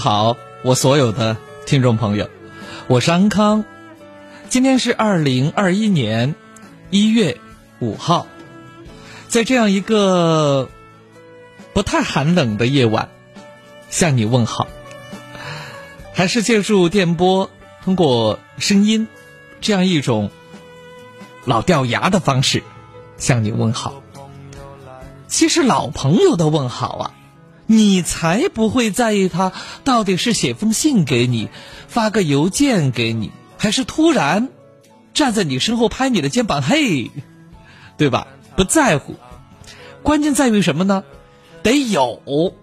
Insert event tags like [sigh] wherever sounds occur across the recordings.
好，我所有的听众朋友，我是安康。今天是二零二一年一月五号，在这样一个不太寒冷的夜晚，向你问好。还是借助电波，通过声音这样一种老掉牙的方式向你问好。其实老朋友的问好啊，你才不会在意他到底是写封信给你，发个邮件给你。还是突然站在你身后拍你的肩膀，嘿，对吧？不在乎，关键在于什么呢？得有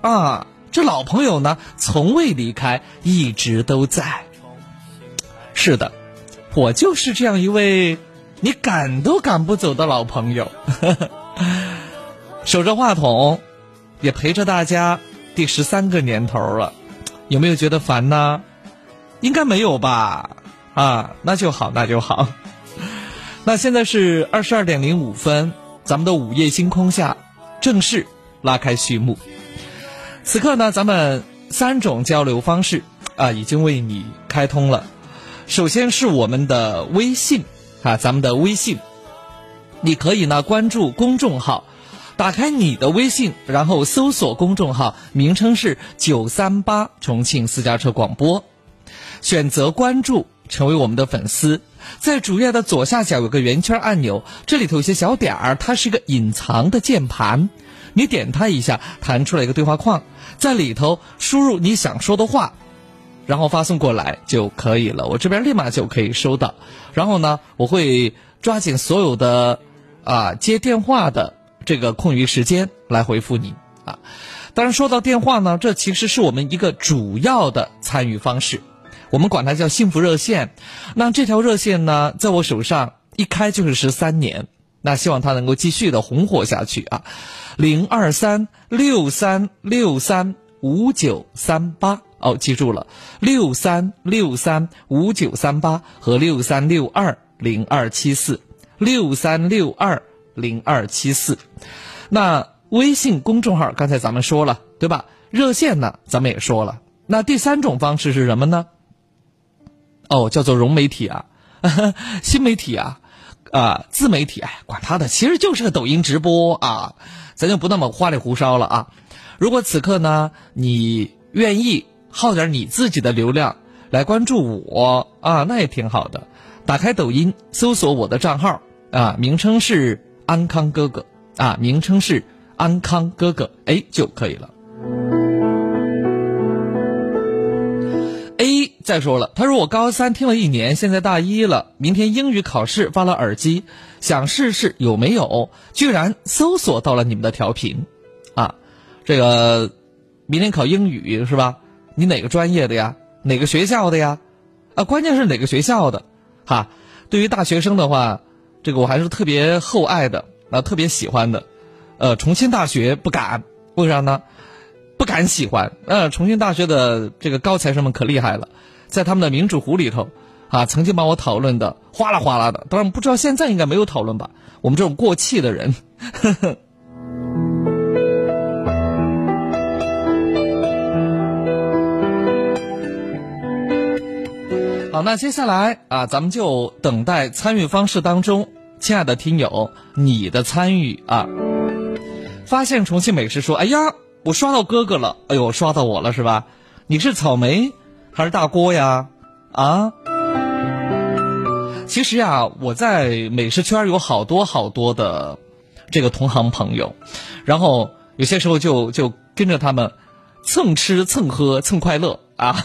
啊！这老朋友呢，从未离开，一直都在。是的，我就是这样一位你赶都赶不走的老朋友，[laughs] 守着话筒，也陪着大家第十三个年头了，有没有觉得烦呢？应该没有吧。啊，那就好，那就好。那现在是二十二点零五分，咱们的午夜星空下正式拉开序幕。此刻呢，咱们三种交流方式啊，已经为你开通了。首先是我们的微信啊，咱们的微信，你可以呢关注公众号，打开你的微信，然后搜索公众号，名称是九三八重庆私家车广播，选择关注。成为我们的粉丝，在主页的左下角有个圆圈按钮，这里头有些小点儿，它是一个隐藏的键盘，你点它一下，弹出来一个对话框，在里头输入你想说的话，然后发送过来就可以了，我这边立马就可以收到。然后呢，我会抓紧所有的啊接电话的这个空余时间来回复你啊。当然，说到电话呢，这其实是我们一个主要的参与方式。我们管它叫幸福热线，那这条热线呢，在我手上一开就是十三年，那希望它能够继续的红火下去啊！零二三六三六三五九三八哦，记住了，六三六三五九三八和六三六二零二七四，六三六二零二七四。那微信公众号刚才咱们说了对吧？热线呢，咱们也说了。那第三种方式是什么呢？哦，叫做融媒体啊，[laughs] 新媒体啊，啊，自媒体，哎，管他的，其实就是个抖音直播啊，咱就不那么花里胡哨了啊。如果此刻呢，你愿意耗点你自己的流量来关注我啊，那也挺好的。打开抖音，搜索我的账号啊，名称是安康哥哥啊，名称是安康哥哥，哎，就可以了。A 再说了，他说我高三听了一年，现在大一了，明天英语考试发了耳机，想试试有没有，居然搜索到了你们的调频，啊，这个明天考英语是吧？你哪个专业的呀？哪个学校的呀？啊，关键是哪个学校的？哈，对于大学生的话，这个我还是特别厚爱的啊，特别喜欢的，呃，重庆大学不敢，为啥呢？不敢喜欢，呃，重庆大学的这个高材生们可厉害了，在他们的民主湖里头，啊，曾经把我讨论的哗啦哗啦的。当然不知道现在应该没有讨论吧？我们这种过气的人。[laughs] 好，那接下来啊，咱们就等待参与方式当中，亲爱的听友，你的参与啊。发现重庆美食说，哎呀。我刷到哥哥了，哎呦，刷到我了是吧？你是草莓还是大锅呀？啊？其实呀，我在美食圈有好多好多的这个同行朋友，然后有些时候就就跟着他们蹭吃蹭喝蹭快乐啊。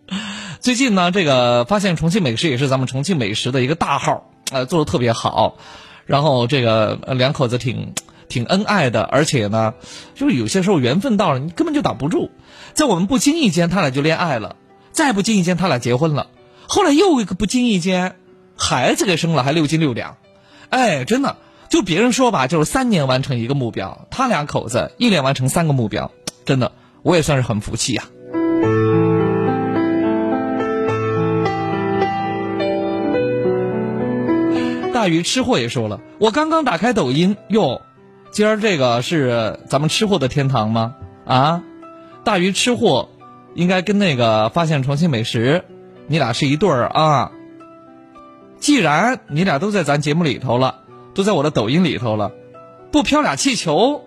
[laughs] 最近呢，这个发现重庆美食也是咱们重庆美食的一个大号，呃，做的特别好，然后这个两口子挺。挺恩爱的，而且呢，就是有些时候缘分到了，你根本就挡不住。在我们不经意间，他俩就恋爱了；再不经意间，他俩结婚了。后来又一个不经意间，孩子给生了，还六斤六两。哎，真的，就别人说吧，就是三年完成一个目标，他俩口子一年完成三个目标，真的，我也算是很服气呀。大鱼吃货也说了，我刚刚打开抖音，哟。今儿这个是咱们吃货的天堂吗？啊，大鱼吃货应该跟那个发现重庆美食，你俩是一对儿啊。既然你俩都在咱节目里头了，都在我的抖音里头了，不飘俩气球，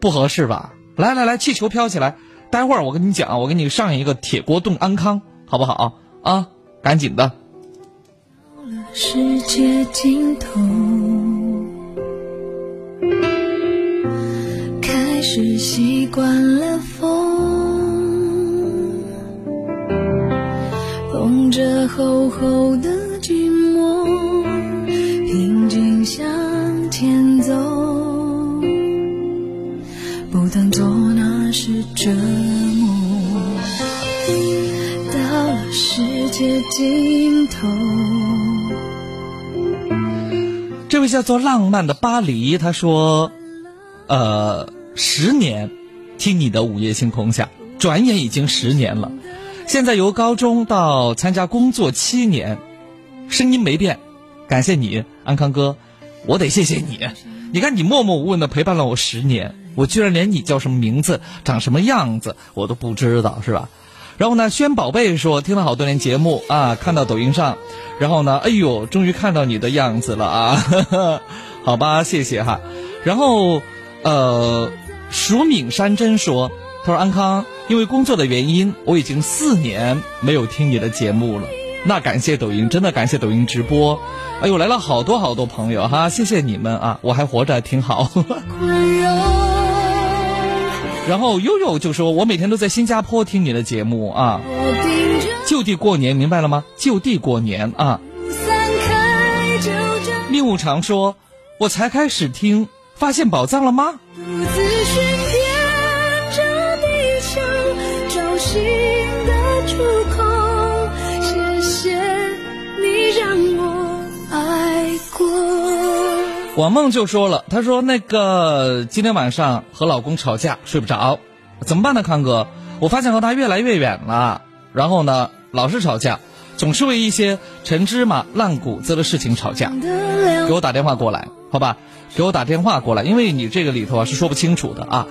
不合适吧？来来来，气球飘起来！待会儿我跟你讲，我给你上一个铁锅炖安康，好不好啊？赶紧的。世界尽头，开始习惯了风，捧着厚厚的寂寞，平静向前走，不当作那是折磨。到了世界尽头。这位叫做浪漫的巴黎，他说：“呃，十年，听你的午夜星空下，转眼已经十年了。现在由高中到参加工作七年，声音没变。感谢你，安康哥，我得谢谢你。你看，你默默无闻的陪伴了我十年，我居然连你叫什么名字、长什么样子我都不知道，是吧？”然后呢，轩宝贝说听了好多年节目啊，看到抖音上，然后呢，哎呦，终于看到你的样子了啊，[laughs] 好吧，谢谢哈。然后，呃，蜀敏山珍说，他说安康，因为工作的原因，我已经四年没有听你的节目了。那感谢抖音，真的感谢抖音直播，哎呦，来了好多好多朋友哈，谢谢你们啊，我还活着挺好。[laughs] 然后悠悠就说：“我每天都在新加坡听你的节目啊，就地过年，明白了吗？就地过年啊。”令武常说：“我才开始听，发现宝藏了吗？”王梦就说了，他说那个今天晚上和老公吵架睡不着，怎么办呢？康哥，我发现和他越来越远了，然后呢老是吵架，总是为一些陈芝麻烂谷子的事情吵架。给我打电话过来，好吧？给我打电话过来，因为你这个里头啊是说不清楚的啊。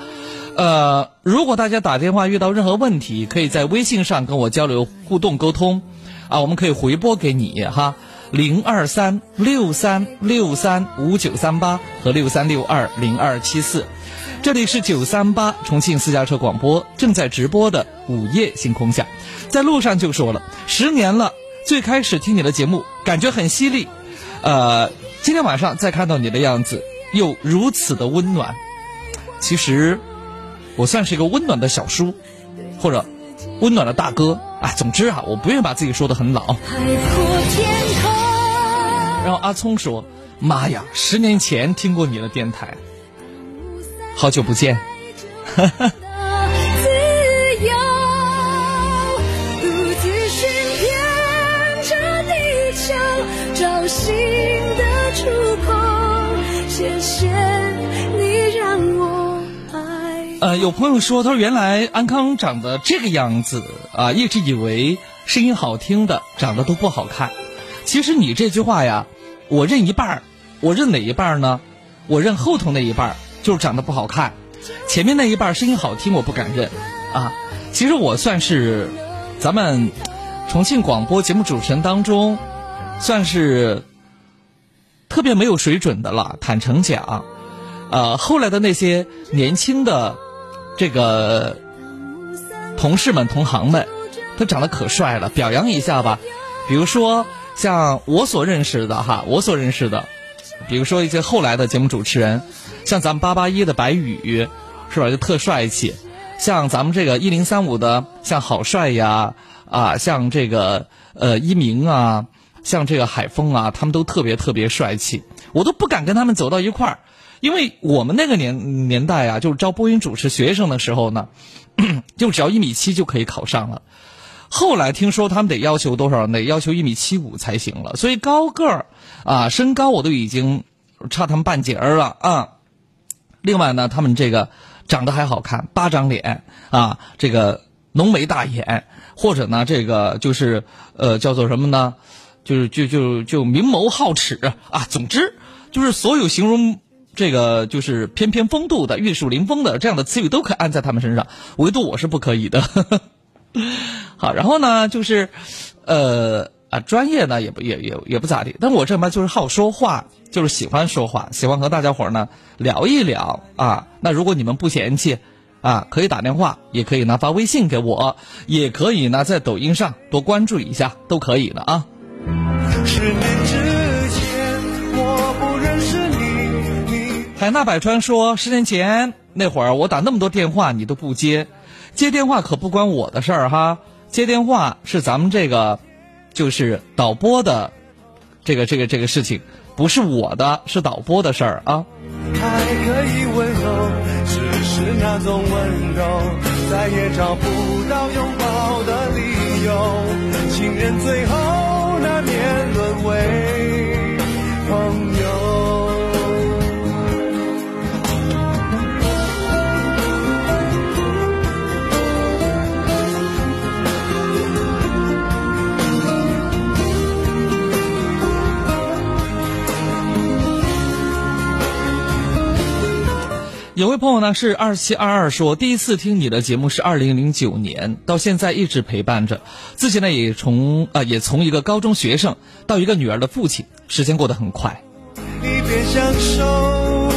呃，如果大家打电话遇到任何问题，可以在微信上跟我交流互动沟通，啊，我们可以回拨给你哈。零二三六三六三五九三八和六三六二零二七四，这里是九三八重庆私家车广播正在直播的午夜星空下，在路上就说了十年了，最开始听你的节目感觉很犀利，呃，今天晚上再看到你的样子又如此的温暖，其实我算是一个温暖的小叔，或者温暖的大哥。啊，总之啊，我不愿意把自己说的很老。海阔天然后阿聪说：“妈呀，十年前听过你的电台，好久不见。”新的出口，谢谢你让我爱呃，有朋友说，他说原来安康长得这个样子啊，一直以为声音好听的长得都不好看。其实你这句话呀。我认一半儿，我认哪一半儿呢？我认后头那一半儿，就是长得不好看，前面那一半儿声音好听，我不敢认啊。其实我算是咱们重庆广播节目主持人当中，算是特别没有水准的了。坦诚讲，呃，后来的那些年轻的这个同事们、同行们，他长得可帅了，表扬一下吧。比如说。像我所认识的哈，我所认识的，比如说一些后来的节目主持人，像咱们八八一的白宇，是吧？就特帅气。像咱们这个一零三五的，像郝帅呀，啊，像这个呃一鸣啊，像这个海峰啊，他们都特别特别帅气。我都不敢跟他们走到一块儿，因为我们那个年年代啊，就是招播音主持学生的时候呢，[clears throat] 就只要一米七就可以考上了。后来听说他们得要求多少？得要求一米七五才行了。所以高个儿啊，身高我都已经差他们半截儿了啊。另外呢，他们这个长得还好看，八张脸啊，这个浓眉大眼，或者呢，这个就是呃叫做什么呢？就是就就就明眸皓齿啊。总之就是所有形容这个就是翩翩风度的、玉树临风的这样的词语都可以安在他们身上，唯独我是不可以的。[laughs] 好，然后呢，就是，呃啊，专业呢也不也也也不咋地，但我这边就是好说话，就是喜欢说话，喜欢和大家伙儿呢聊一聊啊。那如果你们不嫌弃啊，可以打电话，也可以呢发微信给我，也可以呢在抖音上多关注一下，都可以的啊。十年之前，我不认识你，你海纳百川说，十年前那会儿我打那么多电话你都不接，接电话可不关我的事儿哈，接电话是咱们这个就是导播的这个这个这个事情，不是我的，是导播的事儿啊。还可以温柔，只是那种温柔，再也找不到拥抱的理由。情人最后难免沦为朋友。有位朋友呢是二七二二说，第一次听你的节目是二零零九年，到现在一直陪伴着，自己呢也从啊、也从一个高中学生到一个女儿的父亲，时间过得很快。一边享受，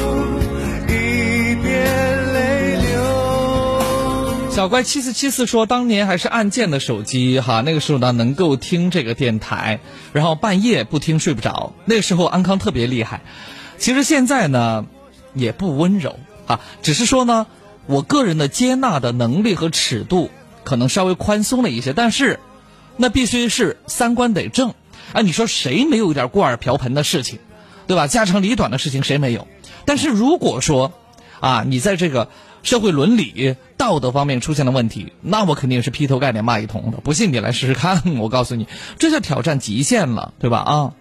一边泪流。小乖七四七四说，当年还是按键的手机哈，那个时候呢能够听这个电台，然后半夜不听睡不着。那个时候安康特别厉害，其实现在呢也不温柔啊，只是说呢我个人的接纳的能力和尺度可能稍微宽松了一些，但是那必须是三观得正啊。你说谁没有一点过耳瓢盆的事情，对吧？家长里短的事情谁没有？但是如果说啊，你在这个社会伦理、道德方面出现了问题，那我肯定是劈头盖脸骂一通的。不信你来试试看，我告诉你，这叫挑战极限了，对吧？啊，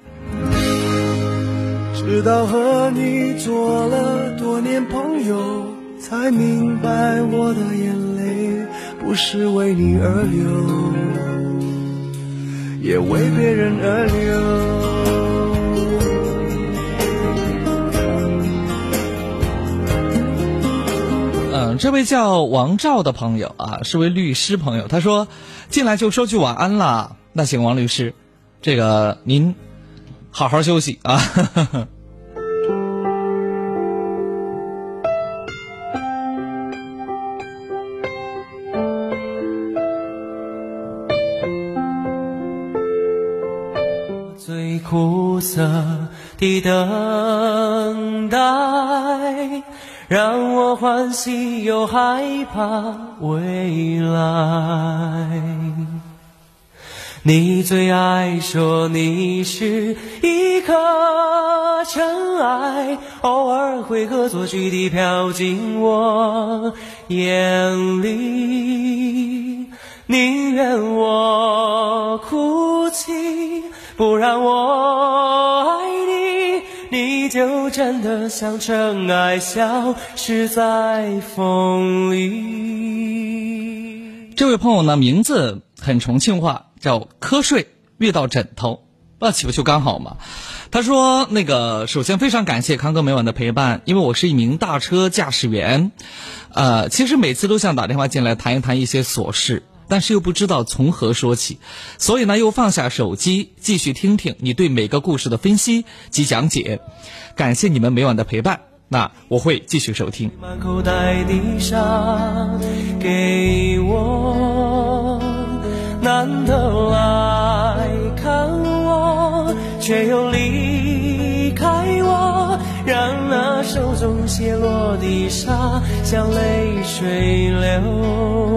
直到和你做了多年朋友，才明白我的眼泪不是为你而流，也为别人而流。嗯，这位叫王照的朋友啊，是位律师朋友，他说进来就说句晚安啦。那行，王律师，这个您好好休息啊。最苦涩的等待，让我欢喜又害怕未来。你最爱说你是一颗尘埃，偶尔会恶作剧地飘进我眼里。宁愿我哭泣，不让我爱你，你就真的像尘埃，消失在风里。这位朋友呢，名字很重庆话，叫瞌睡遇到枕头，那岂不就刚好吗？他说：“那个，首先非常感谢康哥每晚的陪伴，因为我是一名大车驾驶员，呃，其实每次都想打电话进来谈一谈一些琐事，但是又不知道从何说起，所以呢，又放下手机，继续听听你对每个故事的分析及讲解。感谢你们每晚的陪伴，那我会继续收听。满口袋的沙，给我，难得来看我，却又离开我，让那手中泻落的沙像泪水流。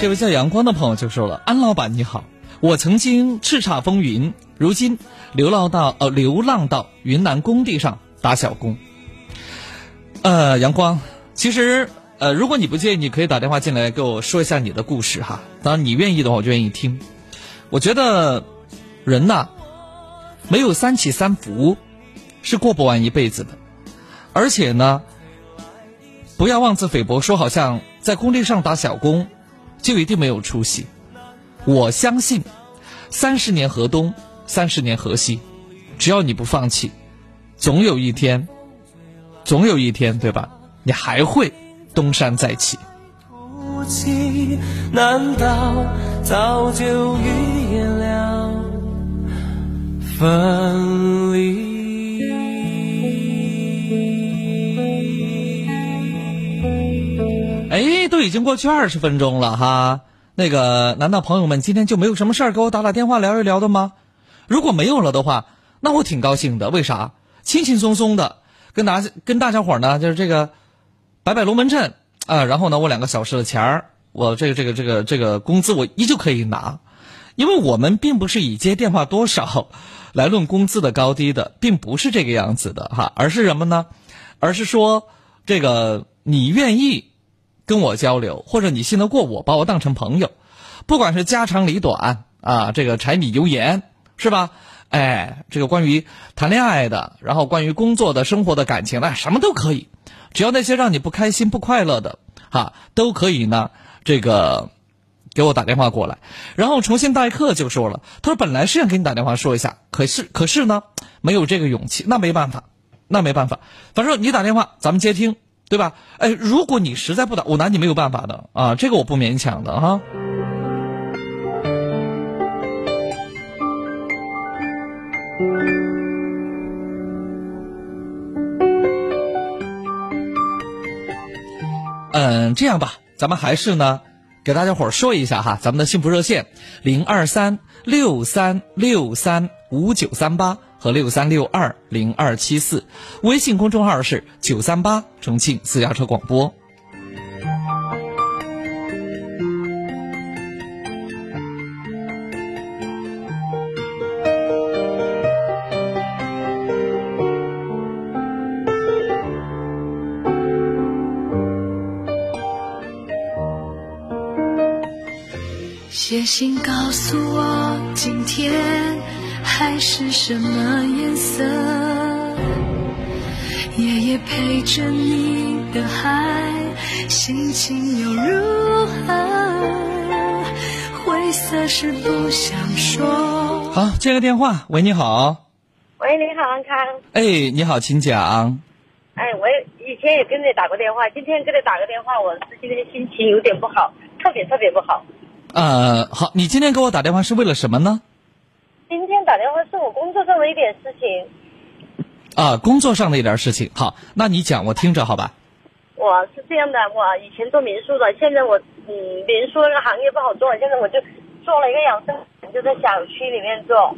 这位叫阳光的朋友就说了：“安老板你好，我曾经叱咤风云，如今流浪到呃流浪到云南工地上打小工。”呃，阳光，其实呃，如果你不介意，你可以打电话进来给我说一下你的故事哈。当然，你愿意的话，我就愿意听。我觉得人呐，没有三起三伏是过不完一辈子的，而且呢，不要妄自菲薄，说好像在工地上打小工就一定没有出息。我相信，三十年河东，三十年河西，只要你不放弃，总有一天，总有一天，对吧？你还会东山再起。难道早就预言了分离？已经过去二十分钟了哈。那个，难道朋友们今天就没有什么事儿给我打打电话聊一聊的吗？如果没有了的话，那我挺高兴的。为啥？轻轻松松的跟大跟大家伙呢，就是这个摆摆龙门阵啊。然后呢，我两个小时的钱儿，我这个这个这个这个工资我依旧可以拿，因为我们并不是以接电话多少 [laughs] 来论工资的高低的，并不是这个样子的哈，而是什么呢？而是说这个你愿意。跟我交流，或者你信得过我，把我当成朋友，不管是家长里短啊，这个柴米油盐是吧？哎，这个关于谈恋爱的，然后关于工作的、生活的感情的，什么都可以，只要那些让你不开心、不快乐的，哈，都可以呢。这个给我打电话过来，然后重新待客就说了，他说本来是想给你打电话说一下，可是可是呢，没有这个勇气，那没办法，那没办法，反正你打电话，咱们接听。对吧？哎，如果你实在不打，我拿你没有办法的啊，这个我不勉强的哈。嗯，这样吧，咱们还是呢，给大家伙儿说一下哈，咱们的幸福热线零二三六三六三五九三八。和六三六二零二七四，微信公众号是九三八重庆私家车广播。写信告诉我今天。海是什么颜色？夜夜陪着你的海，心情又如何？灰色是不想说。好，接个电话。喂，你好。喂，你好，安康。哎，你好，请讲。哎，我以前也跟你打过电话，今天跟你打个电话，我是今天心情有点不好，特别特别不好。呃，好，你今天给我打电话是为了什么呢？今天打电话是我工作上的一点事情。啊，工作上的一点事情。好，那你讲，我听着，好吧？我是这样的，我以前做民宿的，现在我嗯，民宿那个行业不好做，现在我就做了一个养生馆，就在小区里面做。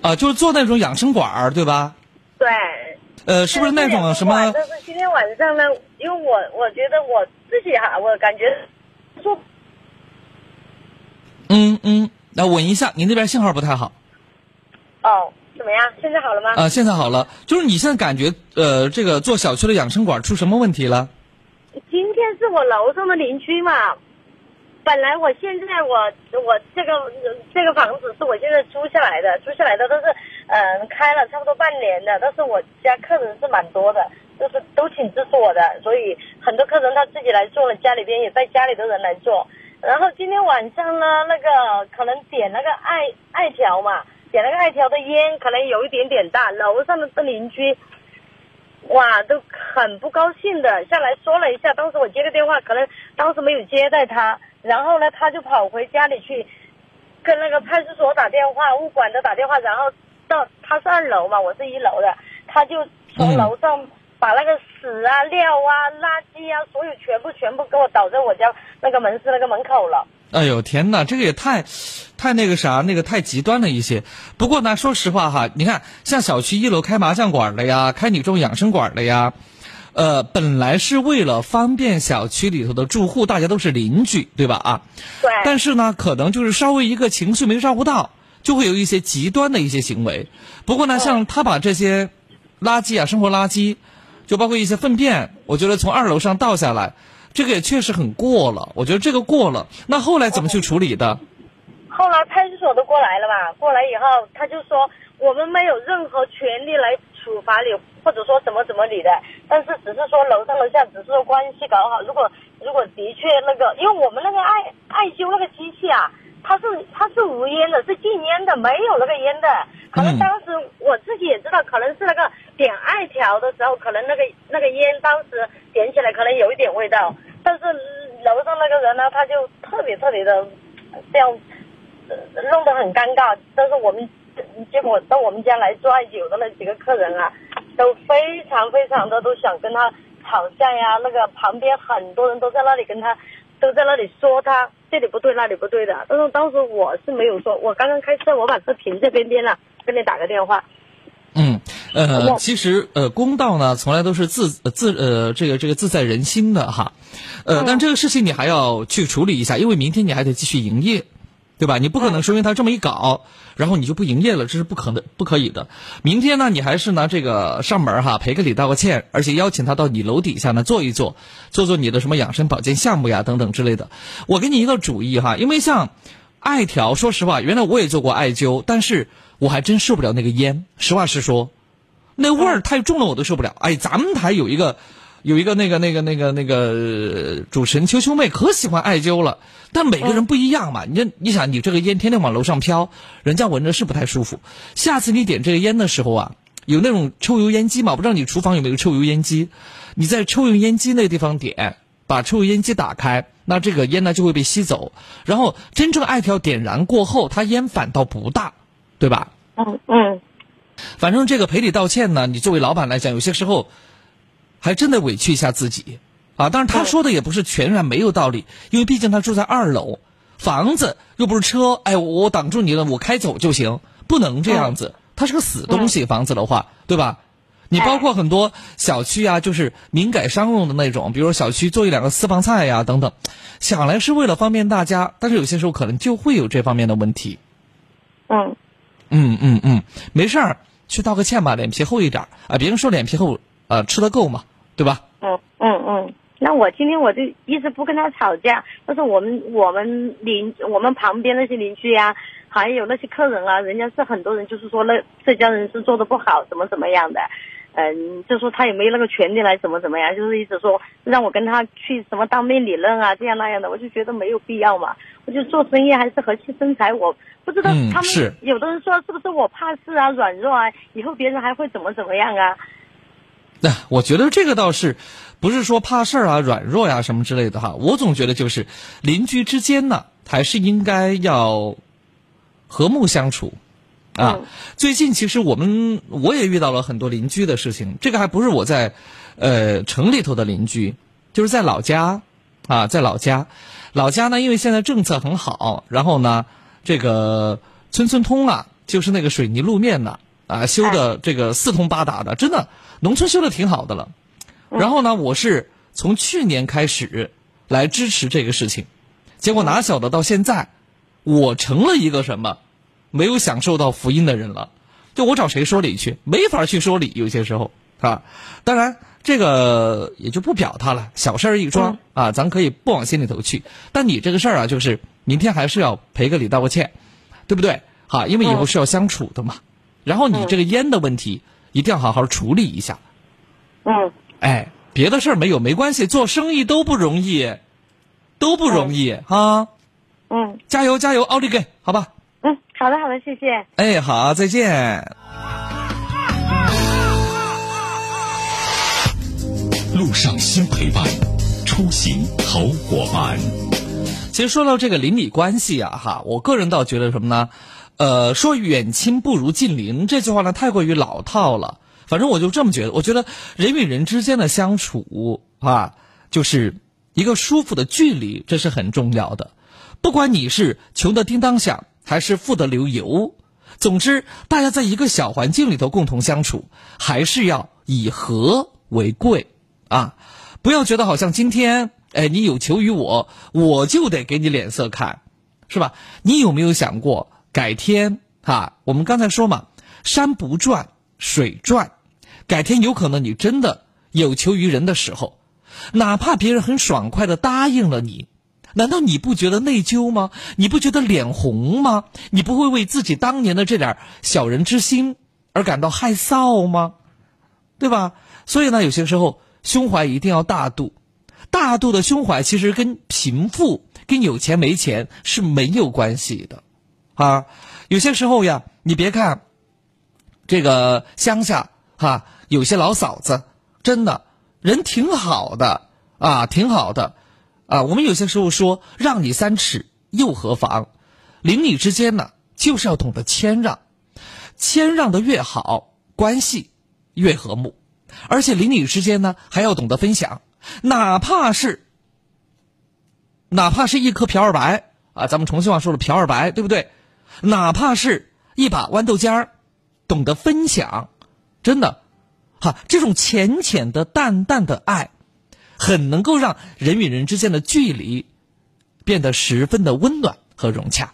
啊，就是做那种养生馆儿，对吧？对。呃，是不是那种什么？但是今天晚上呢，因为我我觉得我自己哈，我感觉做。嗯嗯。来稳一下，您那边信号不太好。哦，怎么样？现在好了吗？啊，现在好了。就是你现在感觉，呃，这个做小区的养生馆出什么问题了？今天是我楼上的邻居嘛，本来我现在我我这个这个房子是我现在租下来的，租下来的都是嗯开了差不多半年的，但是我家客人是蛮多的，就是都挺支持我的，所以很多客人他自己来做了，家里边也带家里的人来做。然后今天晚上呢，那个可能点那个艾艾条嘛，点那个艾条的烟可能有一点点大，楼上的的邻居。哇，都很不高兴的下来说了一下，当时我接个电话，可能当时没有接待他，然后呢，他就跑回家里去，跟那个派出所打电话，物管的打电话，然后到他是二楼嘛，我是一楼的，他就从楼上把那个屎啊、尿啊、垃圾啊，所有全部全部给我倒在我家那个门市那个门口了。哎呦天哪，这个也太，太那个啥，那个太极端了一些。不过呢，说实话哈，你看像小区一楼开麻将馆的呀，开你这种养生馆的呀，呃，本来是为了方便小区里头的住户，大家都是邻居，对吧？啊，对。但是呢，可能就是稍微一个情绪没照顾到，就会有一些极端的一些行为。不过呢，像他把这些垃圾啊，生活垃圾，就包括一些粪便，我觉得从二楼上倒下来。这个也确实很过了，我觉得这个过了。那后来怎么去处理的？后来派出所都过来了吧？过来以后，他就说我们没有任何权利来处罚你，或者说怎么怎么你的。但是只是说楼上楼下只是说关系搞好。如果如果的确那个，因为我们那个艾艾灸那个机器啊，它是它是无烟的，是禁烟的，没有那个烟的。可能当时我自己也知道，可能是那个点艾条的时候，可能那个那个烟当时点起来可能有一点味道，但是楼上那个人呢，他就特别特别的这样弄得很尴尬。但是我们结果到我们家来做艾灸的那几个客人啊，都非常非常的都想跟他吵架呀。那个旁边很多人都在那里跟他都在那里说他这里不对那里不对的。但是当时我是没有说，我刚刚开车，我把车停在边边了。跟你打个电话。嗯，呃，其实呃，公道呢，从来都是自自呃，这个这个自在人心的哈，呃，但这个事情你还要去处理一下，因为明天你还得继续营业，对吧？你不可能说因为他这么一搞，然后你就不营业了，这是不可能不可以的。明天呢，你还是呢这个上门哈，赔个礼道个歉，而且邀请他到你楼底下呢坐一坐，做做你的什么养生保健项目呀等等之类的。我给你一个主意哈，因为像艾条，说实话，原来我也做过艾灸，但是。我还真受不了那个烟，实话实说，那味儿太重了，我都受不了。哎，咱们台有一个，有一个那个那个那个那个主持人秋秋妹可喜欢艾灸了，但每个人不一样嘛。你你想，你这个烟天天往楼上飘，人家闻着是不太舒服。下次你点这个烟的时候啊，有那种抽油烟机嘛？不知道你厨房有没有抽油烟机？你在抽油烟机那地方点，把抽油烟机打开，那这个烟呢就会被吸走。然后真正艾条点燃过后，它烟反倒不大。对吧？嗯嗯，反正这个赔礼道歉呢，你作为老板来讲，有些时候还真得委屈一下自己啊。当然，他说的也不是全然没有道理，因为毕竟他住在二楼，房子又不是车，哎，我挡住你了，我开走就行，不能这样子。它是个死东西，房子的话，对吧？你包括很多小区啊，就是民改商用的那种，比如说小区做一两个私房菜呀等等，想来是为了方便大家，但是有些时候可能就会有这方面的问题。嗯。嗯嗯嗯，没事儿，去道个歉吧，脸皮厚一点啊！别人说脸皮厚，呃，吃得够嘛，对吧？嗯嗯嗯，那我今天我就一直不跟他吵架，但是我们我们邻我们旁边那些邻居呀，还有那些客人啊，人家是很多人就是说那这家人是做的不好，怎么怎么样的。嗯，就说他也没那个权利来怎么怎么样，就是一直说让我跟他去什么当面理论啊，这样那样的，我就觉得没有必要嘛。我就做生意还是和气生财，我不知道他们有的人说是不是我怕事啊、软弱啊，以后别人还会怎么怎么样啊？那 [laughs] 我觉得这个倒是，不是说怕事儿啊、软弱呀什么之类的哈。我总觉得就是邻居之间呢，还是应该要和睦相处。啊，最近其实我们我也遇到了很多邻居的事情，这个还不是我在，呃，城里头的邻居，就是在老家，啊，在老家，老家呢，因为现在政策很好，然后呢，这个村村通啊，就是那个水泥路面呢，啊，修的这个四通八达的，真的，农村修的挺好的了。然后呢，我是从去年开始来支持这个事情，结果哪晓得到现在，我成了一个什么？没有享受到福音的人了，就我找谁说理去？没法去说理，有些时候啊。当然，这个也就不表他了，小事儿一桩、啊，咱可以不往心里头去。但你这个事儿啊，就是明天还是要赔个礼道个歉，对不对？好，因为以后是要相处的嘛。然后你这个烟的问题一定要好好处理一下。嗯，哎，别的事儿没有没关系，做生意都不容易，都不容易啊！嗯加油加油，奥利给，好吧？嗯，好的好的，谢谢。哎，好，再见。路上新陪伴，出行好伙伴。其实说到这个邻里关系啊，哈，我个人倒觉得什么呢？呃，说远亲不如近邻这句话呢，太过于老套了。反正我就这么觉得，我觉得人与人之间的相处啊，就是一个舒服的距离，这是很重要的。不管你是穷的叮当响，还是富的流油，总之，大家在一个小环境里头共同相处，还是要以和为贵啊！不要觉得好像今天，哎，你有求于我，我就得给你脸色看，是吧？你有没有想过，改天哈、我们刚才说嘛，山不转水转，改天有可能你真的有求于人的时候，哪怕别人很爽快的答应了你，难道你不觉得内疚吗？你不觉得脸红吗？你不会为自己当年的这点小人之心而感到害臊吗？对吧？所以呢，有些时候胸怀一定要大度，大度的胸怀其实跟贫富、跟有钱没钱是没有关系的，啊，有些时候呀，你别看这个乡下哈、有些老嫂子真的人挺好的啊，挺好的啊。我们有些时候说让你三尺又何妨，邻里之间呢就是要懂得谦让，谦让的越好，关系越和睦，而且邻里之间呢还要懂得分享，哪怕是哪怕是一颗瓢儿白啊，咱们重庆话说的瓢儿白，对不对？哪怕是一把豌豆尖儿，懂得分享，真的，哈，这种浅浅的、淡淡的爱，很能够让人与人之间的距离变得十分的温暖和融洽。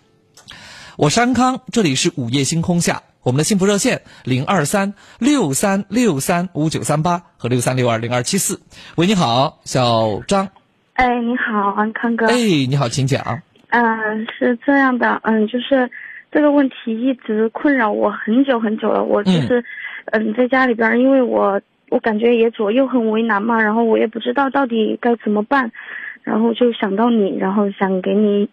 我是安康，这里是午夜星空下，我们的幸福热线零二三六三六三五九三八和六三六二零二七四。喂，你好，小张。哎，你好，安康哥。哎，你好，请讲。嗯、是这样的，嗯，就是这个问题一直困扰我很久很久了。我就是，嗯，在家里边，因为我我感觉也左右很为难嘛，然后我也不知道到底该怎么办，然后就想到你，然后想给你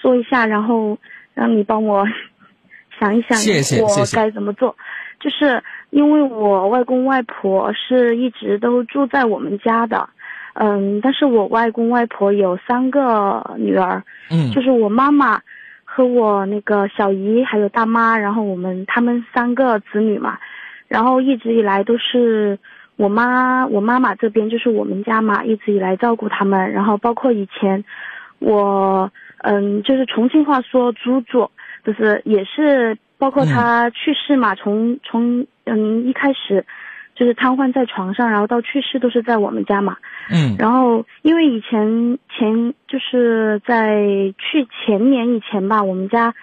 说一下，然后让你帮我 [laughs] 想一想我该怎么做。就是因为我外公外婆是一直都住在我们家的，嗯，但是我外公外婆有三个女儿，嗯就是我妈妈和我那个小姨还有大妈，然后我们他们三个子女嘛，然后一直以来都是我妈我妈妈这边就是我们家嘛，一直以来照顾他们，然后包括以前我嗯就是重庆话说猪猪，就是也是包括他去世嘛，从从嗯一开始就是瘫痪在床上，然后到去世都是在我们家嘛，嗯然后因为以前前就是在去前年以前吧，我们家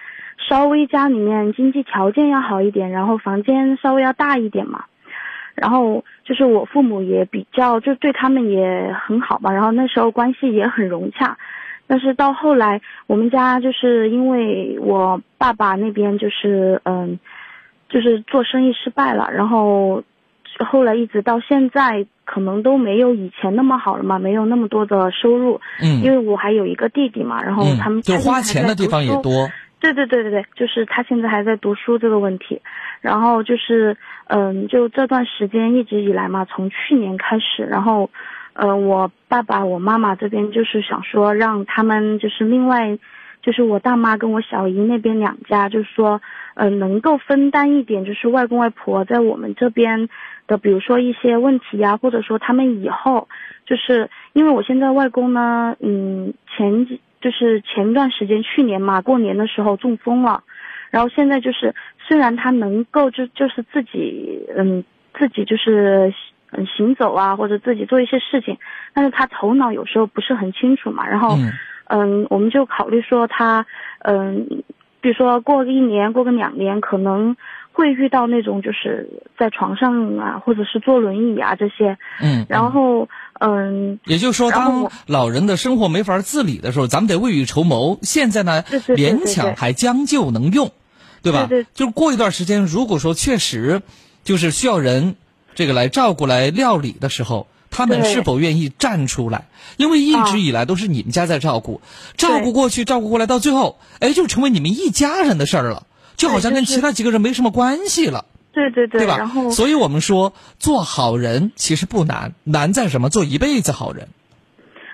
稍微家里面经济条件要好一点，然后房间稍微要大一点嘛。然后就是我父母也比较，就对他们也很好吧，然后那时候关系也很融洽。但是到后来，我们家就是因为我爸爸那边就是嗯，就是做生意失败了，然后后来一直到现在，可能都没有以前那么好了嘛，没有那么多的收入。嗯，因为我还有一个弟弟嘛，然后嗯他们就花钱的地方也多。对对对对对，就是他现在还在读书这个问题，然后就是嗯，就这段时间一直以来嘛，从去年开始，然后，呃，我爸爸我妈妈这边就是想说让他们就是另外，就是我大妈跟我小姨那边两家，就是说，呃，能够分担一点，就是外公外婆在我们这边的，比如说一些问题呀、或者说他们以后，就是因为我现在外公呢，嗯，前几就是前段时间去年嘛，过年的时候中风了，然后现在就是虽然他能够就就是自己嗯自己就是嗯行走啊或者自己做一些事情，但是他头脑有时候不是很清楚嘛，然后嗯嗯我们就考虑说他嗯比如说过个一年过个两年可能。会遇到那种就是在床上啊，或者是坐轮椅啊这些，嗯，然后嗯，也就是说，当老人的生活没法自理的时候，咱们得未雨绸缪。现在呢，对对对对勉强还将就能用，对吧？对对就是过一段时间，如果说确实就是需要人这个来照顾、来料理的时候，他们是否愿意站出来？因为一直啊以来都是你们家在照顾，照顾过去，照顾过来，到最后，哎，就成为你们一家人的事儿了，就好像跟其他几个人没什么关系了。对对对，对吧？然后所以我们说做好人其实不难，难在什么？做一辈子好人。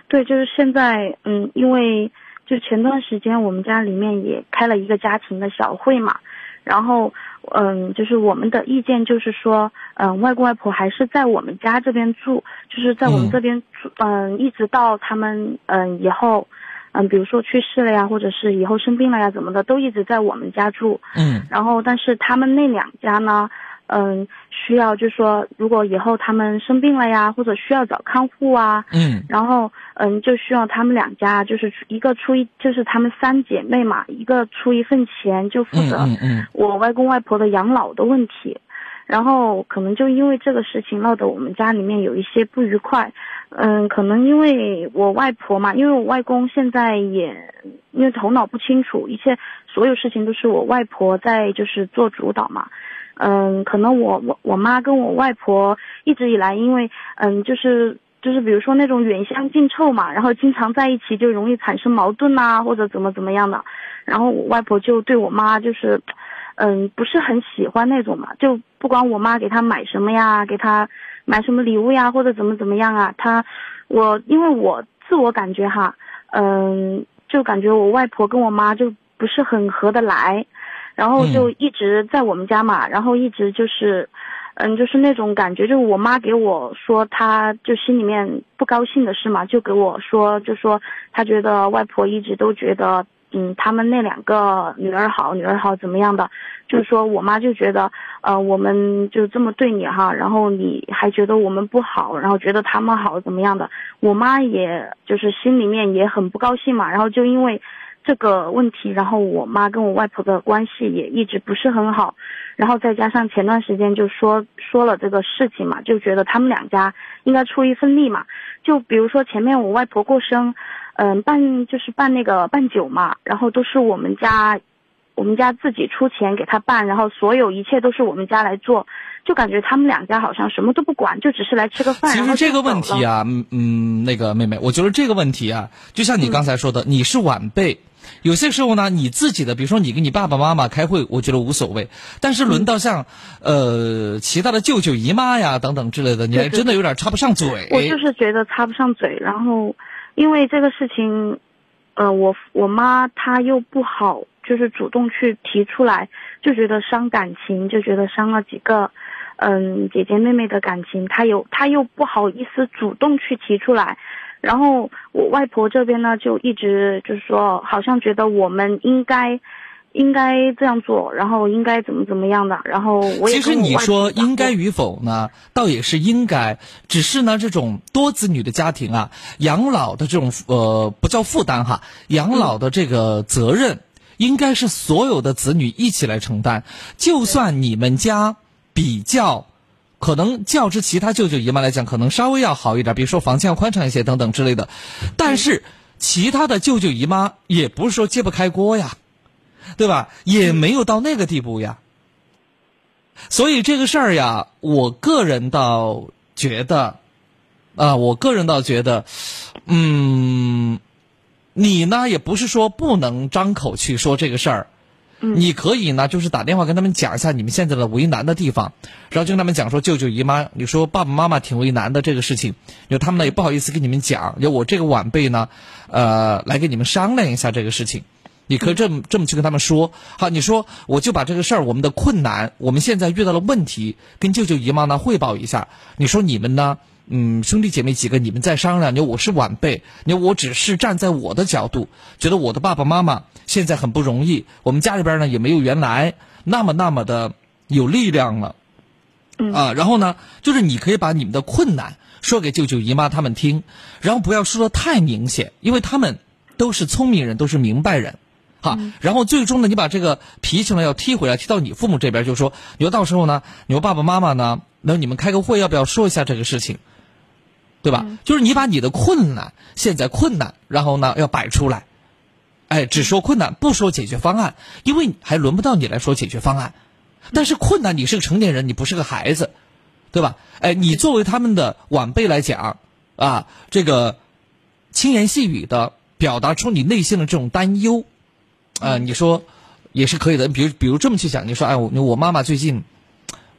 对，就是现在，嗯，因为就前段时间我们家里面也开了一个家庭的小会嘛，然后，嗯，就是我们的意见就是说，嗯，外公外婆还是在我们家这边住，就是在我嗯们这边住，嗯，一直到他们，嗯，以后，嗯，比如说去世了呀，或者是以后生病了呀，怎么的，都一直在我们家住。嗯然后，但是他们那两家呢，嗯，需要就是说，如果以后他们生病了呀，或者需要找看护啊，嗯然后嗯，就需要他们两家就是一个出一，就是他们三姐妹嘛，一个出一份钱，就负嗯责嗯嗯我外公外婆的养老的问题。然后可能就因为这个事情闹得我们家里面有一些不愉快，嗯，可能因为我外婆嘛，因为我外公现在也因为头脑不清楚，一切所有事情都是我外婆在就是做主导嘛，嗯，可能我我我妈跟我外婆一直以来因为嗯就是就是比如说那种远香近臭嘛，然后经常在一起就容易产生矛盾呐、或者怎么怎么样的，然后我外婆就对我妈就是。嗯，不是很喜欢那种嘛，就不管我妈给他买什么呀，给他买什么礼物呀，或者怎么怎么样啊，他，我因为我自我感觉哈，嗯，就感觉我外婆跟我妈就不是很合得来，然后就一直在我们家嘛，然后一直就是，嗯，就是那种感觉，就是我妈给我说，她就心里面不高兴的事嘛，就给我说，就说她觉得外婆一直都觉得。嗯，他们那两个女儿好，女儿好怎么样的？就是说我妈就觉得，呃，我们就这么对你哈，然后你还觉得我们不好，然后觉得他们好怎么样的？我妈也就是心里面也很不高兴嘛，然后就因为这个问题，然后我妈跟我外婆的关系也一直不是很好，然后再加上前段时间就说说了这个事情嘛，就觉得他们两家应该出一份力嘛，就比如说前面我外婆过生。嗯，办就是办那个办酒嘛，然后都是我们家，我们家自己出钱给他办，然后所有一切都是我们家来做，就感觉他们两家好像什么都不管，就只是来吃个饭。其实这个问，题啊，嗯嗯，那个妹妹，我觉得这个问题啊，就像你刚才说的，你是晚辈。有些时候呢，你自己的，比如说你跟你爸爸妈妈开会，我觉得无所谓。但是轮到像，呃，其他的舅舅姨妈呀等等之类的，你还真的有点插不上嘴。我就是觉得插不上嘴，然后因为这个事情，呃，我我妈她又不好，就是主动去提出来，就觉得伤感情，就觉得伤了几个，嗯，姐姐妹妹的感情，她有她又不好意思主动去提出来，然后我外婆这边呢，就一直就是说，好像觉得我们应该。应该这样做，然后应该怎么怎么样的，然后我也其实你说应该与否呢，倒也是应该，只是呢，这种多子女的家庭啊，养老的这种呃不叫负担哈，养老的这个责任，应该是所有的子女一起来承担。就算你们家比较，可能较之其他舅舅姨妈来讲，可能稍微要好一点，比如说房间要宽敞一些等等之类的，但是其他的舅舅姨妈也不是说揭不开锅呀。对吧？也没有到那个地步呀。所以这个事儿呀，我个人倒觉得，啊，我个人倒觉得，嗯，你呢也不是说不能张口去说这个事儿，你可以呢就是打电话跟他们讲一下你们现在的为难的地方，然后就跟他们讲说舅舅姨妈，你说爸爸妈妈挺为难的这个事情，有他们呢也不好意思跟你们讲，有我这个晚辈呢，呃，来跟你们商量一下这个事情。你可以这么这么去跟他们说，好，你说我就把这个事儿，我们的困难，我们现在遇到了问题，跟舅舅姨妈呢汇报一下。你说你们呢，嗯，兄弟姐妹几个，你们再商量。你说我是晚辈，你说我只是站在我的角度，觉得我的爸爸妈妈现在很不容易，我们家里边呢也没有原来那么那么的有力量了。啊，然后呢，就是你可以把你们的困难说给舅舅姨妈他们听，然后不要说的太明显，因为他们都是聪明人，都是明白人。哈，然后最终呢，你把这个脾气呢要踢回来，踢到你父母这边，就说，你说到时候呢，你说爸爸妈妈呢，那你们开个会，要不要说一下这个事情？对吧？就是你把你的困难，现在困难，然后呢要摆出来，哎，只说困难，不说解决方案，因为还轮不到你来说解决方案。但是困难，你是个成年人，你不是个孩子，对吧？哎，你作为他们的晚辈来讲，啊，这个轻言细语的表达出你内心的这种担忧，啊，你说也是可以的。比如，比如这么去想，你说，哎，我我妈妈最近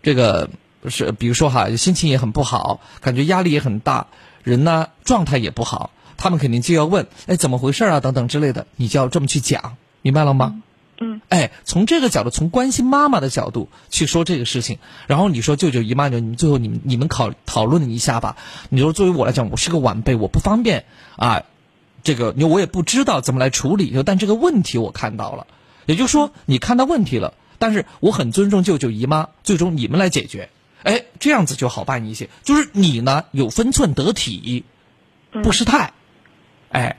这个。是，比如说哈，心情也很不好，感觉压力也很大，人呢状态也不好，他们肯定就要问，哎，怎么回事啊？等等之类的，你就要这么去讲，明白了吗？嗯。哎，从这个角度，从关心妈妈的角度去说这个事情，然后你说舅舅姨妈，你们最后你们你们考讨论一下吧。你说作为我来讲，我是个晚辈，我不方便啊，这个你我也不知道怎么来处理，但这个问题我看到了，也就是说你看到问题了，但是我很尊重舅舅姨妈，最终你们来解决。哎，这样子就好办一些。就是你呢，有分寸得体，不失态。哎，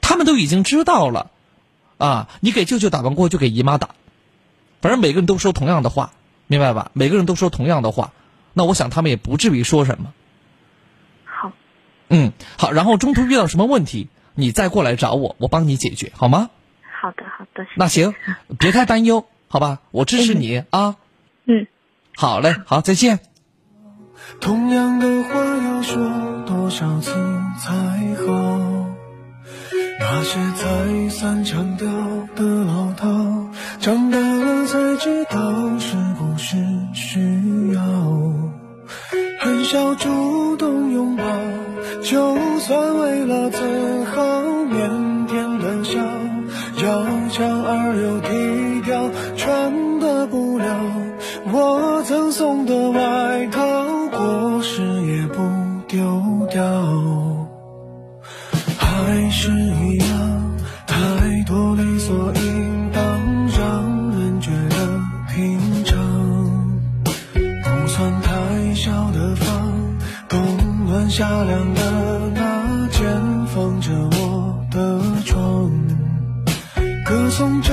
他们都已经知道了，啊，你给舅舅打完过就给姨妈打，反正每个人都说同样的话，明白吧？每个人都说同样的话，那我想他们也不至于说什么。好。嗯，好。然后中途遇到什么问题，你再过来找我，我帮你解决，好吗？好的，好的。那行，别太担忧，好吧？我支持你啊。嗯。好嘞，好，再见。同样的话要说多少次才好？那些再三强调的老套，长大了才知道是不是需要。很少主动拥抱，就算为了自豪，腼腆的笑，要强而又低调，穿的不了。我送的外套，过时也不丢掉，还是一样，太多理所应当，让人觉得平常。不算太小的房，冬暖夏凉的那间，放着我的床，歌颂这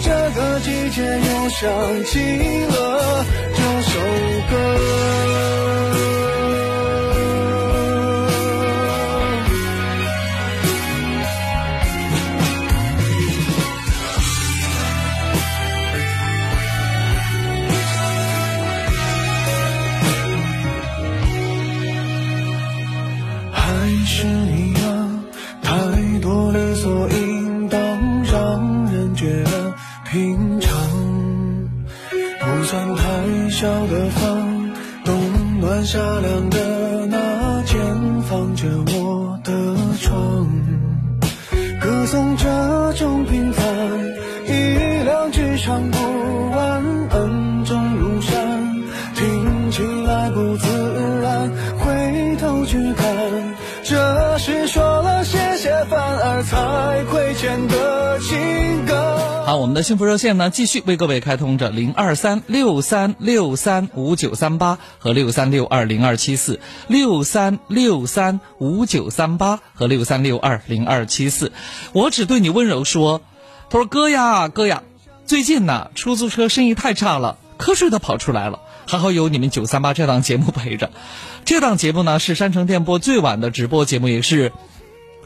这个季节又想起了这首歌。夏凉的那间，放着，我我们的幸福热线呢，继续为各位开通着零二三六三六三五九三八和六三六二零二七四六三六三五九三八和六三六二零二七四。我只对你温柔说，他说哥呀哥呀，最近呢出租车生意太差了，瞌睡都跑出来了，还好有你们九三八这档节目陪着。这档节目呢是山城电波最晚的直播节目，也是。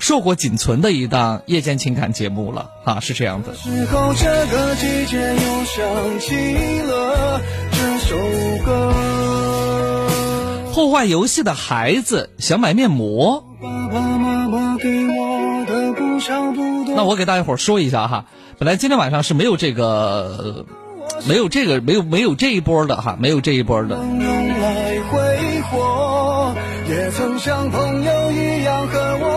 硕果仅存的一档夜间情感节目了啊，是这样的。时候这个季节又想起了这首歌。破坏游戏的孩子想买面膜。爸爸妈妈给我的不差不多。那我给大家伙说一下哈，本来今天晚上是没有这个，呃没有这个，没有没有这一波的哈，没有这一波的。也曾像朋友一样和我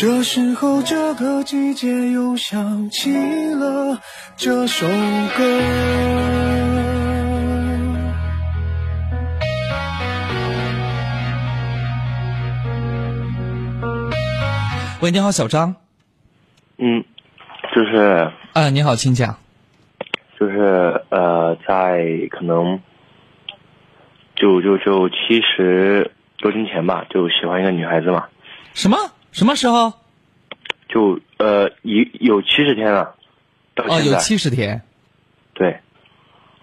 这时候，这个季节又想起了这首歌。喂，你好，小张。嗯，就是啊，你好，请讲。就是呃，在可能就就就七十多年前吧，就喜欢一个女孩子嘛，什么什么时候？就呃有有七十天了，到哦，现在、有七十天。对，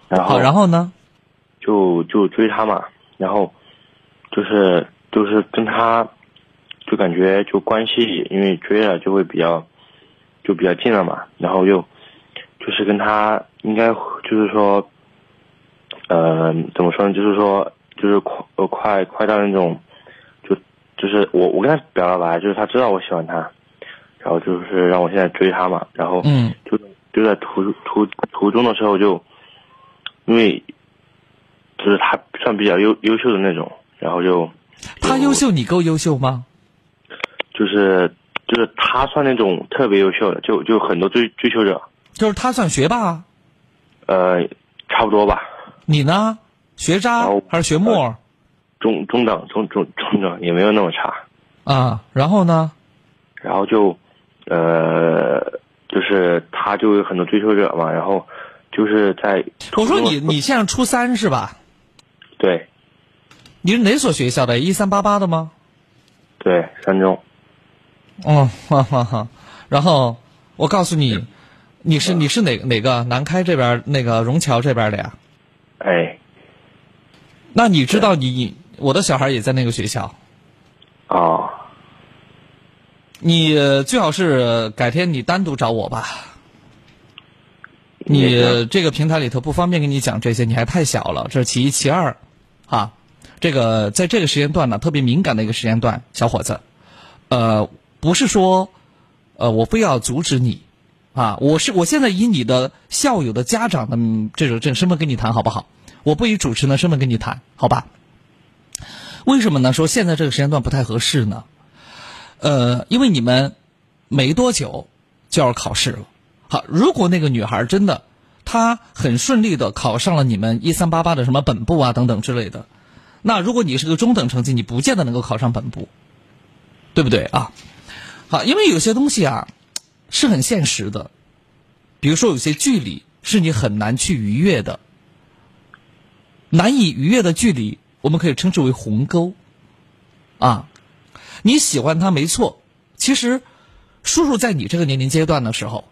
然后好，然后呢？就就追她嘛，然后就是就是跟她就感觉就关系，因为追了就会比较就比较近了嘛，然后又就是跟她应该就是说，呃，怎么说呢？就是说就是快呃快快到那种，就就是我我跟他表了白，就是他知道我喜欢他，然后就是让我现在追他嘛，然后嗯就就在途途途中的时候就，因为就是他算比较优优秀的那种，然后就他优秀，你够优秀吗？就是就是他算那种特别优秀的，就就很多追追求者，就是他算学霸，呃，差不多吧，你呢？学渣哦还是学末中中等中中中等也没有那么差，啊？然后呢？然后就呃就是他就有很多追求者嘛，然后就是在我说你你现在初三是吧？对你是哪所学校的？一三八八的吗？对三中哦，哈哈哈。然后我告诉你，你是你是哪哪个南开这边那个融桥这边的呀？哎那你知道你我的小孩也在那个学校，哦你呃最好是改天你单独找我吧。你这个平台里头不方便跟你讲这些，你还太小了，这是其一。其二，啊，这个在这个时间段呢，特别敏感的一个时间段，小伙子，呃，不是说，呃，我非要阻止你，啊，我是我现在以你的校友的家长的嗯这种这种身份跟你谈好不好？我不以主持人的身份跟你谈，好吧？为什么呢？说现在这个时间段不太合适呢？呃，因为你们没多久就要考试了。好，如果那个女孩真的她很顺利的考上了你们一三八八的什么本部啊等等之类的，那如果你是个中等成绩，你不见得能够考上本部，对不对啊？好，因为有些东西啊是很现实的，比如说有些距离是你很难去逾越的，难以逾越的距离，我们可以称之为鸿沟。啊。你喜欢他没错，其实叔叔在你这个年龄阶段的时候，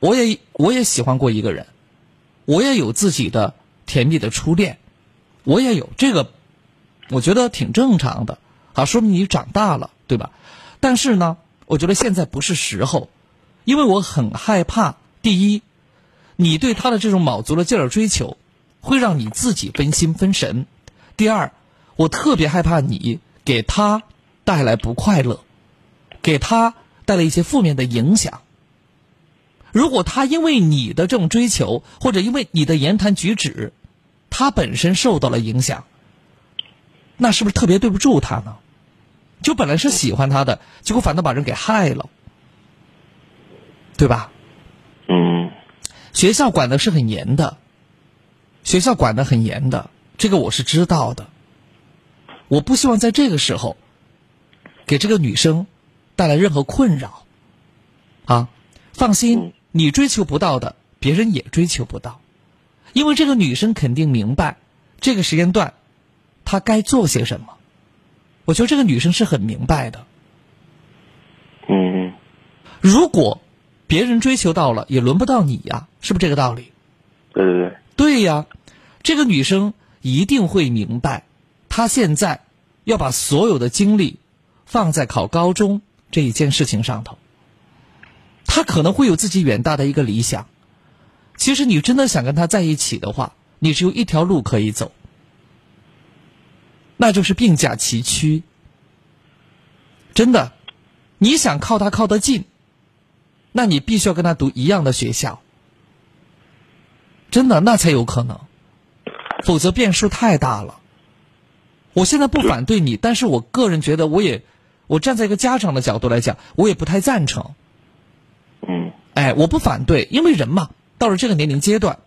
我也我也喜欢过一个人，我也有自己的甜蜜的初恋，我也有这个，我觉得挺正常的，啊，说明你长大了，对吧？但是呢，我觉得现在不是时候，因为我很害怕，第一，你对他的这种卯足了劲儿追求，会让你自己分心分神；第二，我特别害怕你给他带来不快乐，给他带来一些负面的影响。如果他因为你的这种追求，或者因为你的言谈举止，他本身受到了影响，那是不是特别对不住他呢？就本来是喜欢他的，结果反倒把人给害了，对吧？嗯学校管的是很严的，学校管的很严的，这个我是知道的。我不希望在这个时候给这个女生带来任何困扰。啊，放心，你追求不到的，别人也追求不到，因为这个女生肯定明白这个时间段她该做些什么。我觉得这个女生是很明白的。嗯如果别人追求到了，也轮不到你呀，是不是这个道理？对对对，对呀，这个女生一定会明白，他现在要把所有的精力放在考高中这一件事情上头。他可能会有自己远大的一个理想。其实你真的想跟他在一起的话，你只有一条路可以走，那就是并驾齐驱。真的，你想靠他靠得近，那你必须要跟他读一样的学校。真的，那才有可能，否则变数太大了。我现在不反对你，但是我个人觉得，我也，我站在一个家长的角度来讲，我也不太赞成。嗯哎，我不反对，因为人嘛，到了这个年龄阶段，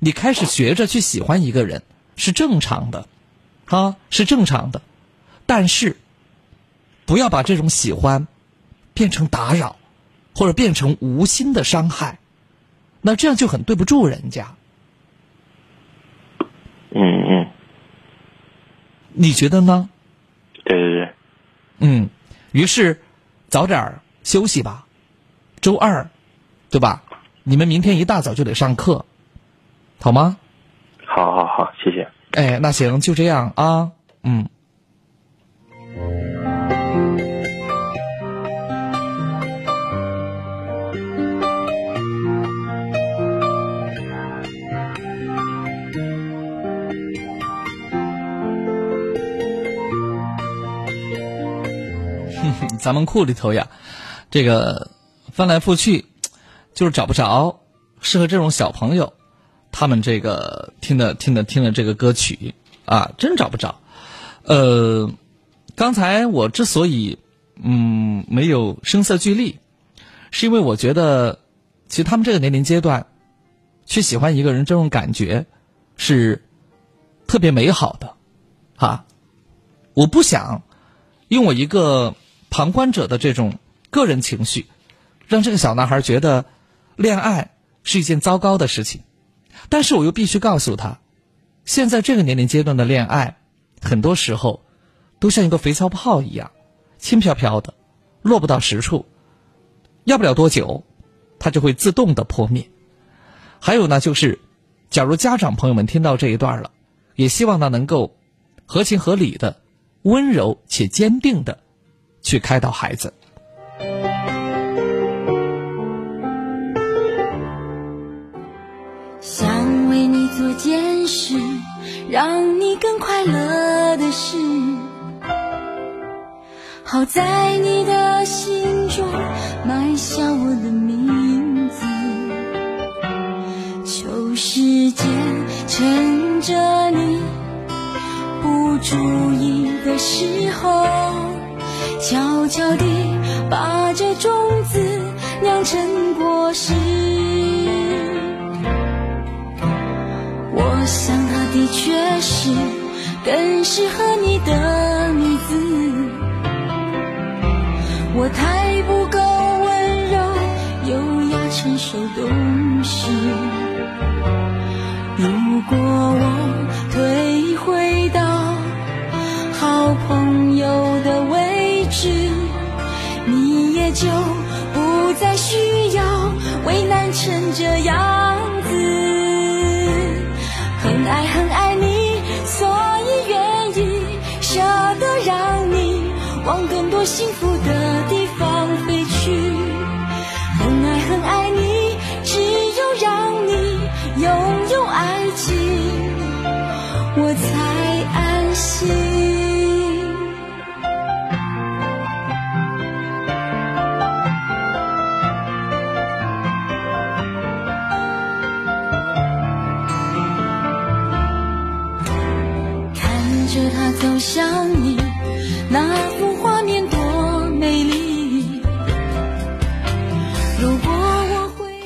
你开始学着去喜欢一个人是正常的，啊，是正常的，但是不要把这种喜欢变成打扰，或者变成无心的伤害，那这样就很对不住人家。嗯嗯，你觉得呢？对对对，嗯，于是早点儿休息吧，周二，对吧？你们明天一大早就得上课，好吗？好好好，谢谢。哎，那行，就这样啊，嗯。咱们库里头呀，这个翻来覆去，就是找不着适合这种小朋友，他们这个听的听的听的这个歌曲啊，真找不着。呃，刚才我之所以嗯没有声色俱厉，是因为我觉得，其实他们这个年龄阶段，去喜欢一个人这种感觉是特别美好的，啊，我不想用我一个旁观者的这种个人情绪，让这个小男孩觉得恋爱是一件糟糕的事情，但是我又必须告诉他，现在这个年龄阶段的恋爱，很多时候都像一个肥皂泡一样，轻飘飘的，落不到实处，要不了多久，它就会自动的破灭。还有呢，就是假如家长朋友们听到这一段了，也希望呢能够合情合理的、温柔且坚定的去开导孩子。想为你做件事，让你更快乐的事，好在你的心中埋下我的名字。求时间趁着你不注意的时候，悄悄地把这种子酿成果实。我想她的确是更适合你的女子。我太不够温柔、优雅、成熟、懂事。如果我退回到好朋友位置，你也就不再需要为难成这样子。很爱很爱你，所以愿意舍得让你往更多幸福的地方飞去。很爱很爱你，只有让你拥有爱情，我才安心。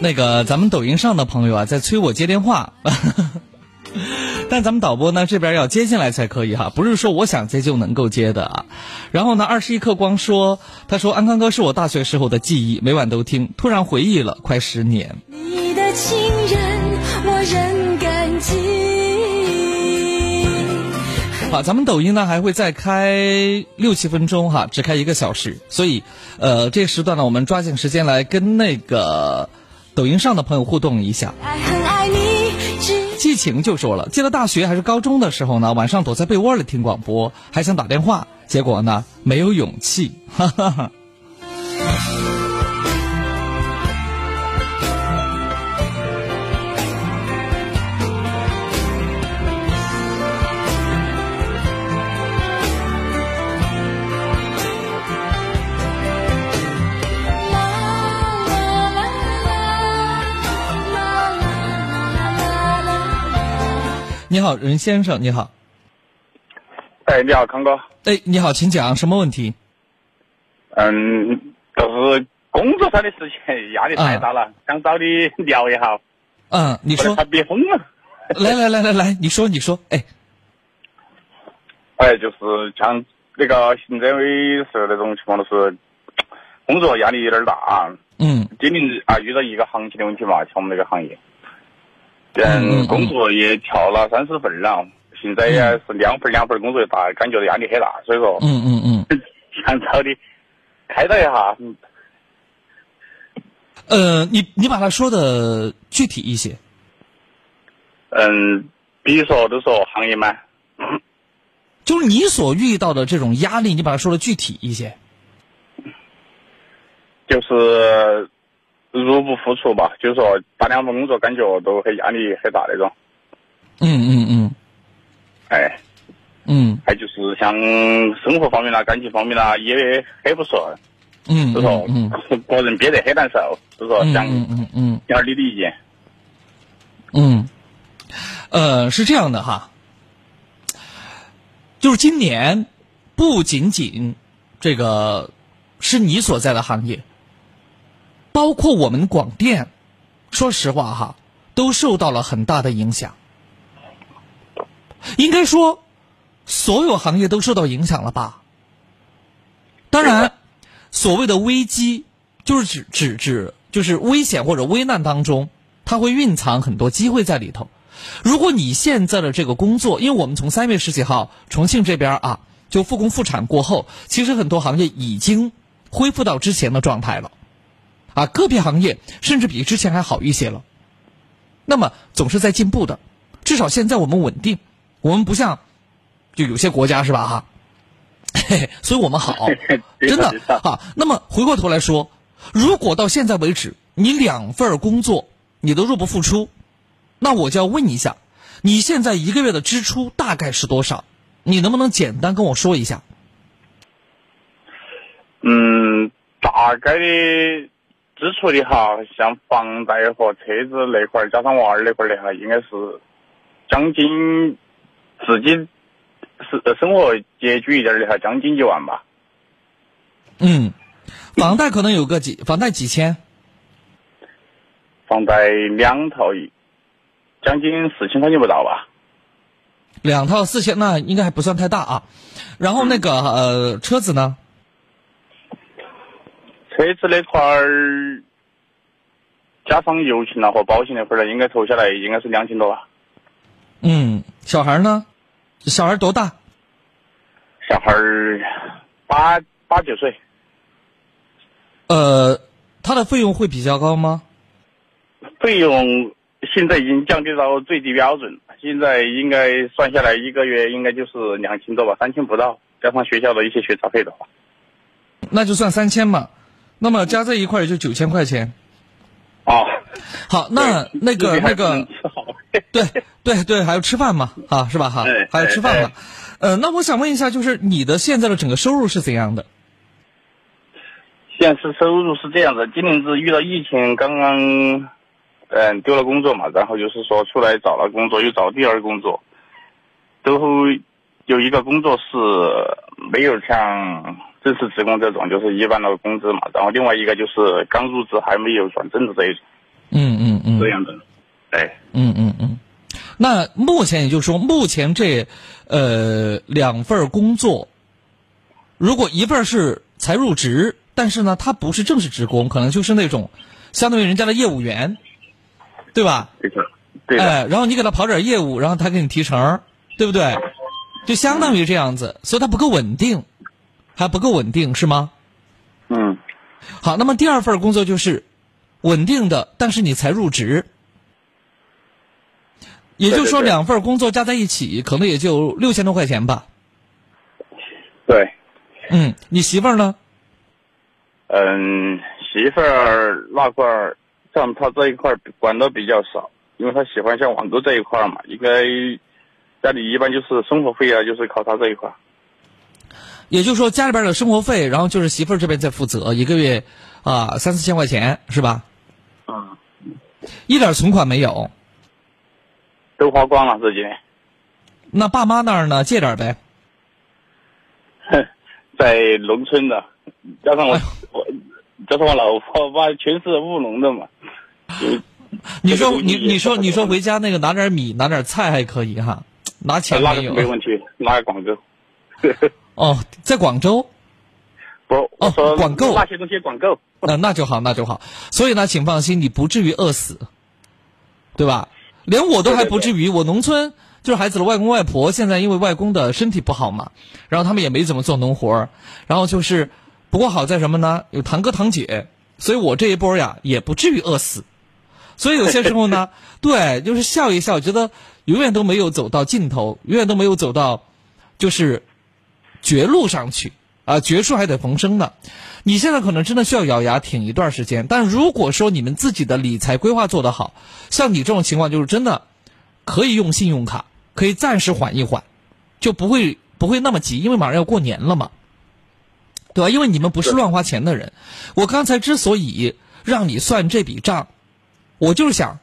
那个咱们抖音上的朋友啊，在催我接电话，[laughs] 但咱们导播呢这边要接进来才可以哈，不是说我想接就能够接的啊。然后呢，二十一克光说，他说安康哥是我大学时候的记忆，每晚都听，突然回忆了快十年。你的情人，我仍感激。好，咱们抖音呢还会再开六七分钟哈，只开一个小时，所以呃这个时段呢，我们抓紧时间来跟那个抖音上的朋友互动一下。爱很爱你，只季晴就说了，记得大学还是高中的时候呢，晚上躲在被窝里听广播，还想打电话，结果呢没有勇气。哈哈哈。你好，任先生，你好。哎，你好，康哥。哎，你好，请讲，什么问题？嗯，就是工作上的事情，压力太大了，想找你聊一下。嗯，你说。他憋疯了。来来来来来，你说你说，哎。哎，就是像那个行政委是那种情况，就是工作压力有点大。嗯。今年啊，遇到一个行情的问题嘛，像我们这个行业，嗯，工作也调了三四份了。现在也是两份两份工作也大，感觉压力很大，所以说，嗯嗯嗯，[laughs] 想找你开导一下。呃，你你把它说的具体一些。嗯，比如说都说行业嘛，[coughs] 就是你所遇到的这种压力，你把它说的具体一些。就是入不敷出吧，就是说打两份工作，感觉都很压力很大那种。嗯嗯嗯。哎，嗯，还就是像生活方面啦、感情方面啦，也很不顺，嗯，就说嗯，个人憋得很难受，就说想嗯嗯嗯，要你的意见。嗯，呃，是这样的哈，就是今年不仅仅这个是你所在的行业，包括我们广电，说实话哈，都受到了很大的影响。应该说，所有行业都受到影响了吧？当然，所谓的危机，就是指指指就是危险或者危难当中，它会蕴藏很多机会在里头。如果你现在的这个工作，因为我们从三月十几号重庆这边啊，就复工复产过后，其实很多行业已经恢复到之前的状态了，啊，个别行业甚至比之前还好一些了。那么总是在进步的，至少现在我们稳定。我们不像，就有些国家是吧？哈，所以我们好，真的哈。那么回过头来说，如果到现在为止你两份工作你都入不敷出，那我就要问一下，你现在一个月的支出大概是多少？你能不能简单跟我说一下？嗯，大概的支出的哈，像房贷和车子那块儿，加上娃儿那块儿的哈，应该是将近。自己是生活拮据一点的哈，将近一万吧。嗯，房贷可能有个几，房贷几千。房贷两套，将近四千块钱不到吧。两套四千，那应该还不算太大啊。然后那个呃，车子呢？车子那块儿加上油钱了和保险那块儿呢，应该投下来应该是两千多吧。嗯，小孩呢？小孩多大？小孩儿八八九岁。呃，他的费用会比较高吗？费用现在已经降低到最低标准，现在应该算下来一个月应该就是两千多吧，三千不到，加上学校的一些学杂费的话，那就算三千嘛。那么加在一块也就九千块钱。哦，好，那那个那个。[laughs] 对对对，还要吃饭嘛，啊，是吧？哈，还要吃饭嘛。呃，那我想问一下，就是你的现在的整个收入是怎样的？现实收入是这样的，今年是遇到疫情，刚刚嗯丢了工作嘛，然后就是说出来找了工作，又找第二工作，都有一个工作是没有像正式职工这种，就是一般的工资嘛，然后另外一个就是刚入职还没有转正的这一种，嗯嗯嗯，这样的。哎，嗯嗯嗯，那目前也就是说，目前这呃两份工作，如果一份是才入职，但是呢，他不是正式职工，可能就是那种相当于人家的业务员，对吧？对的，对的。哎，然后你给他跑点业务，然后他给你提成，对不对？就相当于这样子，所以他不够稳定，还不够稳定，是吗？嗯。好，那么第二份工作就是稳定的，但是你才入职。也就是说，两份工作加在一起，可能也就六千多块钱吧。对。嗯，你媳妇儿呢？嗯，媳妇儿那块儿，像她这一块管的比较少，因为她喜欢像网购这一块嘛，应该家里一般就是生活费啊，就是靠她这一块。也就是说，家里边的生活费，然后就是媳妇儿这边在负责，一个月啊三四千块钱是吧？嗯。一点存款没有。都花光了自己。那爸妈那儿呢？借点儿呗。[laughs] 在农村的，加上我、哎我加上我老婆爸全是务农的嘛，[laughs] 你说你你说你说回家那个拿点米拿点菜还可以哈，拿钱那个没有是没问题，拿个广州。[laughs] 哦，在广州。不，我说哦管够那些东西管够。那那就好，那就好。所以呢，请放心，你不至于饿死，对吧？连我都还不至于。我农村就是孩子的外公外婆，现在因为外公的身体不好嘛，然后他们也没怎么做农活儿然后就是，不过好在什么呢？有堂哥堂姐，所以我这一波呀也不至于饿死。所以有些时候呢，[laughs] 对，就是笑一笑，觉得永远都没有走到尽头，永远都没有走到，就是绝路上去啊，绝处还得逢生呢。你现在可能真的需要咬牙挺一段时间，但如果说你们自己的理财规划做得好，像你这种情况就是真的可以用信用卡，可以暂时缓一缓，就不会不会那么急，因为马上要过年了嘛，对吧？因为你们不是乱花钱的人。我刚才之所以让你算这笔账，我就是想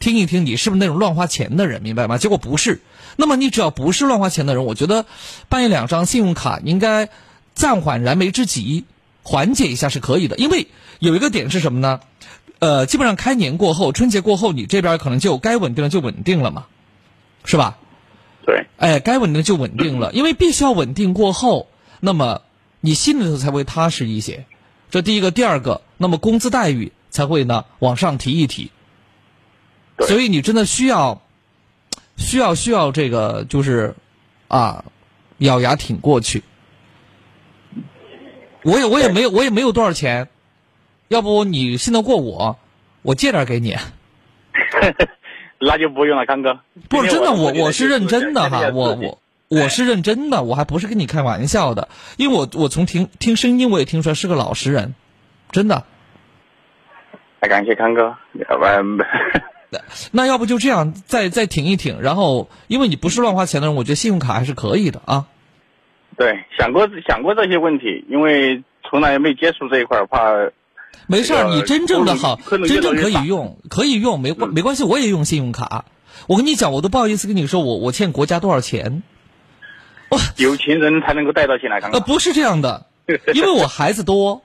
听一听你是不是那种乱花钱的人，明白吗？结果不是。那么你只要不是乱花钱的人，我觉得办一两张信用卡应该暂缓燃眉之急，缓解一下是可以的。因为有一个点是什么呢？呃，基本上开年过后，春节过后，你这边可能就该稳定了就稳定了嘛，是吧？对，哎，该稳定就稳定了，[laughs] 因为必须要稳定过后，那么你心里头才会踏实一些。这第一个，第二个，那么工资待遇才会呢往上提一提。对所以你真的需要，需要需要这个就是，啊，咬牙挺过去。我也我也没有我也没有多少钱，要不你信得过我，我借点给你。[laughs] 那就不用了，康哥。不是真的，我我是认真的哈，我我我是认真的，我还不是跟你开玩笑的，因为我我从听听声音我也听出来是个老实人，真的。哎感谢康哥，要不然那要不就这样，再再挺一挺，然后因为你不是乱花钱的人，我觉得信用卡还是可以的啊。对想过想过这些问题，因为从来没接触这一块儿，怕没事儿，你真正的好，真正可以用，可以用，没关没关系，我也用信用卡。我跟你讲，我都不好意思跟你说我我欠国家多少钱。哇有钱人才能够带到钱来，康呃，不是这样的，[laughs] 因为我孩子多，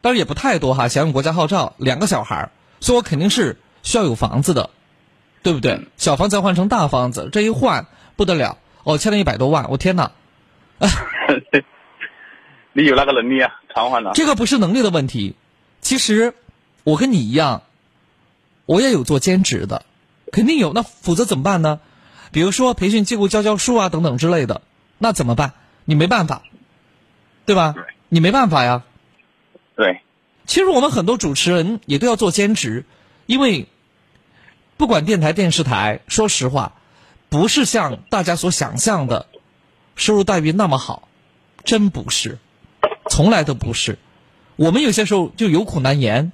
当然也不太多哈，响应国家号召，两个小孩儿，所以我肯定是需要有房子的，对不对？小房子要换成大房子，这一换不得了，哦，欠了一百多万，我天哪！[laughs] 你有那个能力啊，偿还了。这个不是能力的问题，其实我跟你一样，我也有做兼职的，肯定有。那否则怎么办呢？比如说培训机构教教书啊等等之类的，那怎么办？你没办法，对吧？你没办法呀。对，其实我们很多主持人也都要做兼职，因为不管电台、电视台，说实话，不是像大家所想象的收入待遇那么好，真不是，从来都不是。我们有些时候就有苦难言，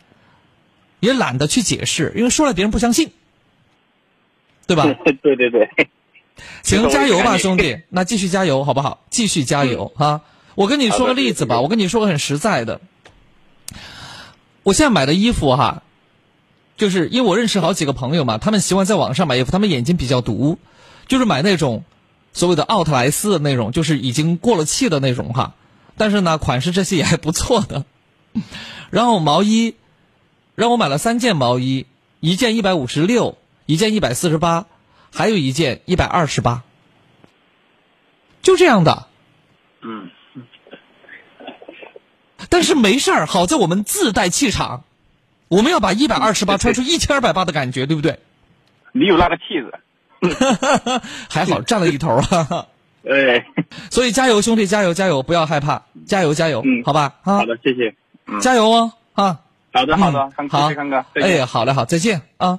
也懒得去解释，因为说了别人不相信，对吧？[laughs] 对对对，[laughs] 行，加油吧，兄弟！那继续加油，好不好？继续加油哈！我跟你说个例子吧，我跟你说个很实在的。我现在买的衣服哈，就是因为我认识好几个朋友嘛，他们喜欢在网上买衣服，他们眼睛比较毒，就是买那种所谓的奥特莱斯的那种，就是已经过了气的那种哈。但是呢，款式这些也还不错的。然后毛衣，让我买了三件毛衣，一件一百五十六，一件一百四十八，还有一件一百二十八，就这样的。嗯，但是没事儿，好在我们自带气场，我们要把一百二十八穿出一千二百八的感觉，对不对？你有那个气质。[laughs] 还好占了一头啊！[laughs] 哎，所以加油，兄弟，加油，加油，不要害怕，加油，加油，嗯好吧？啊好，的，谢谢。嗯，加油哦！啊，好的好的嗯，康哥谢谢康哥，哎，好嘞，好，再见啊。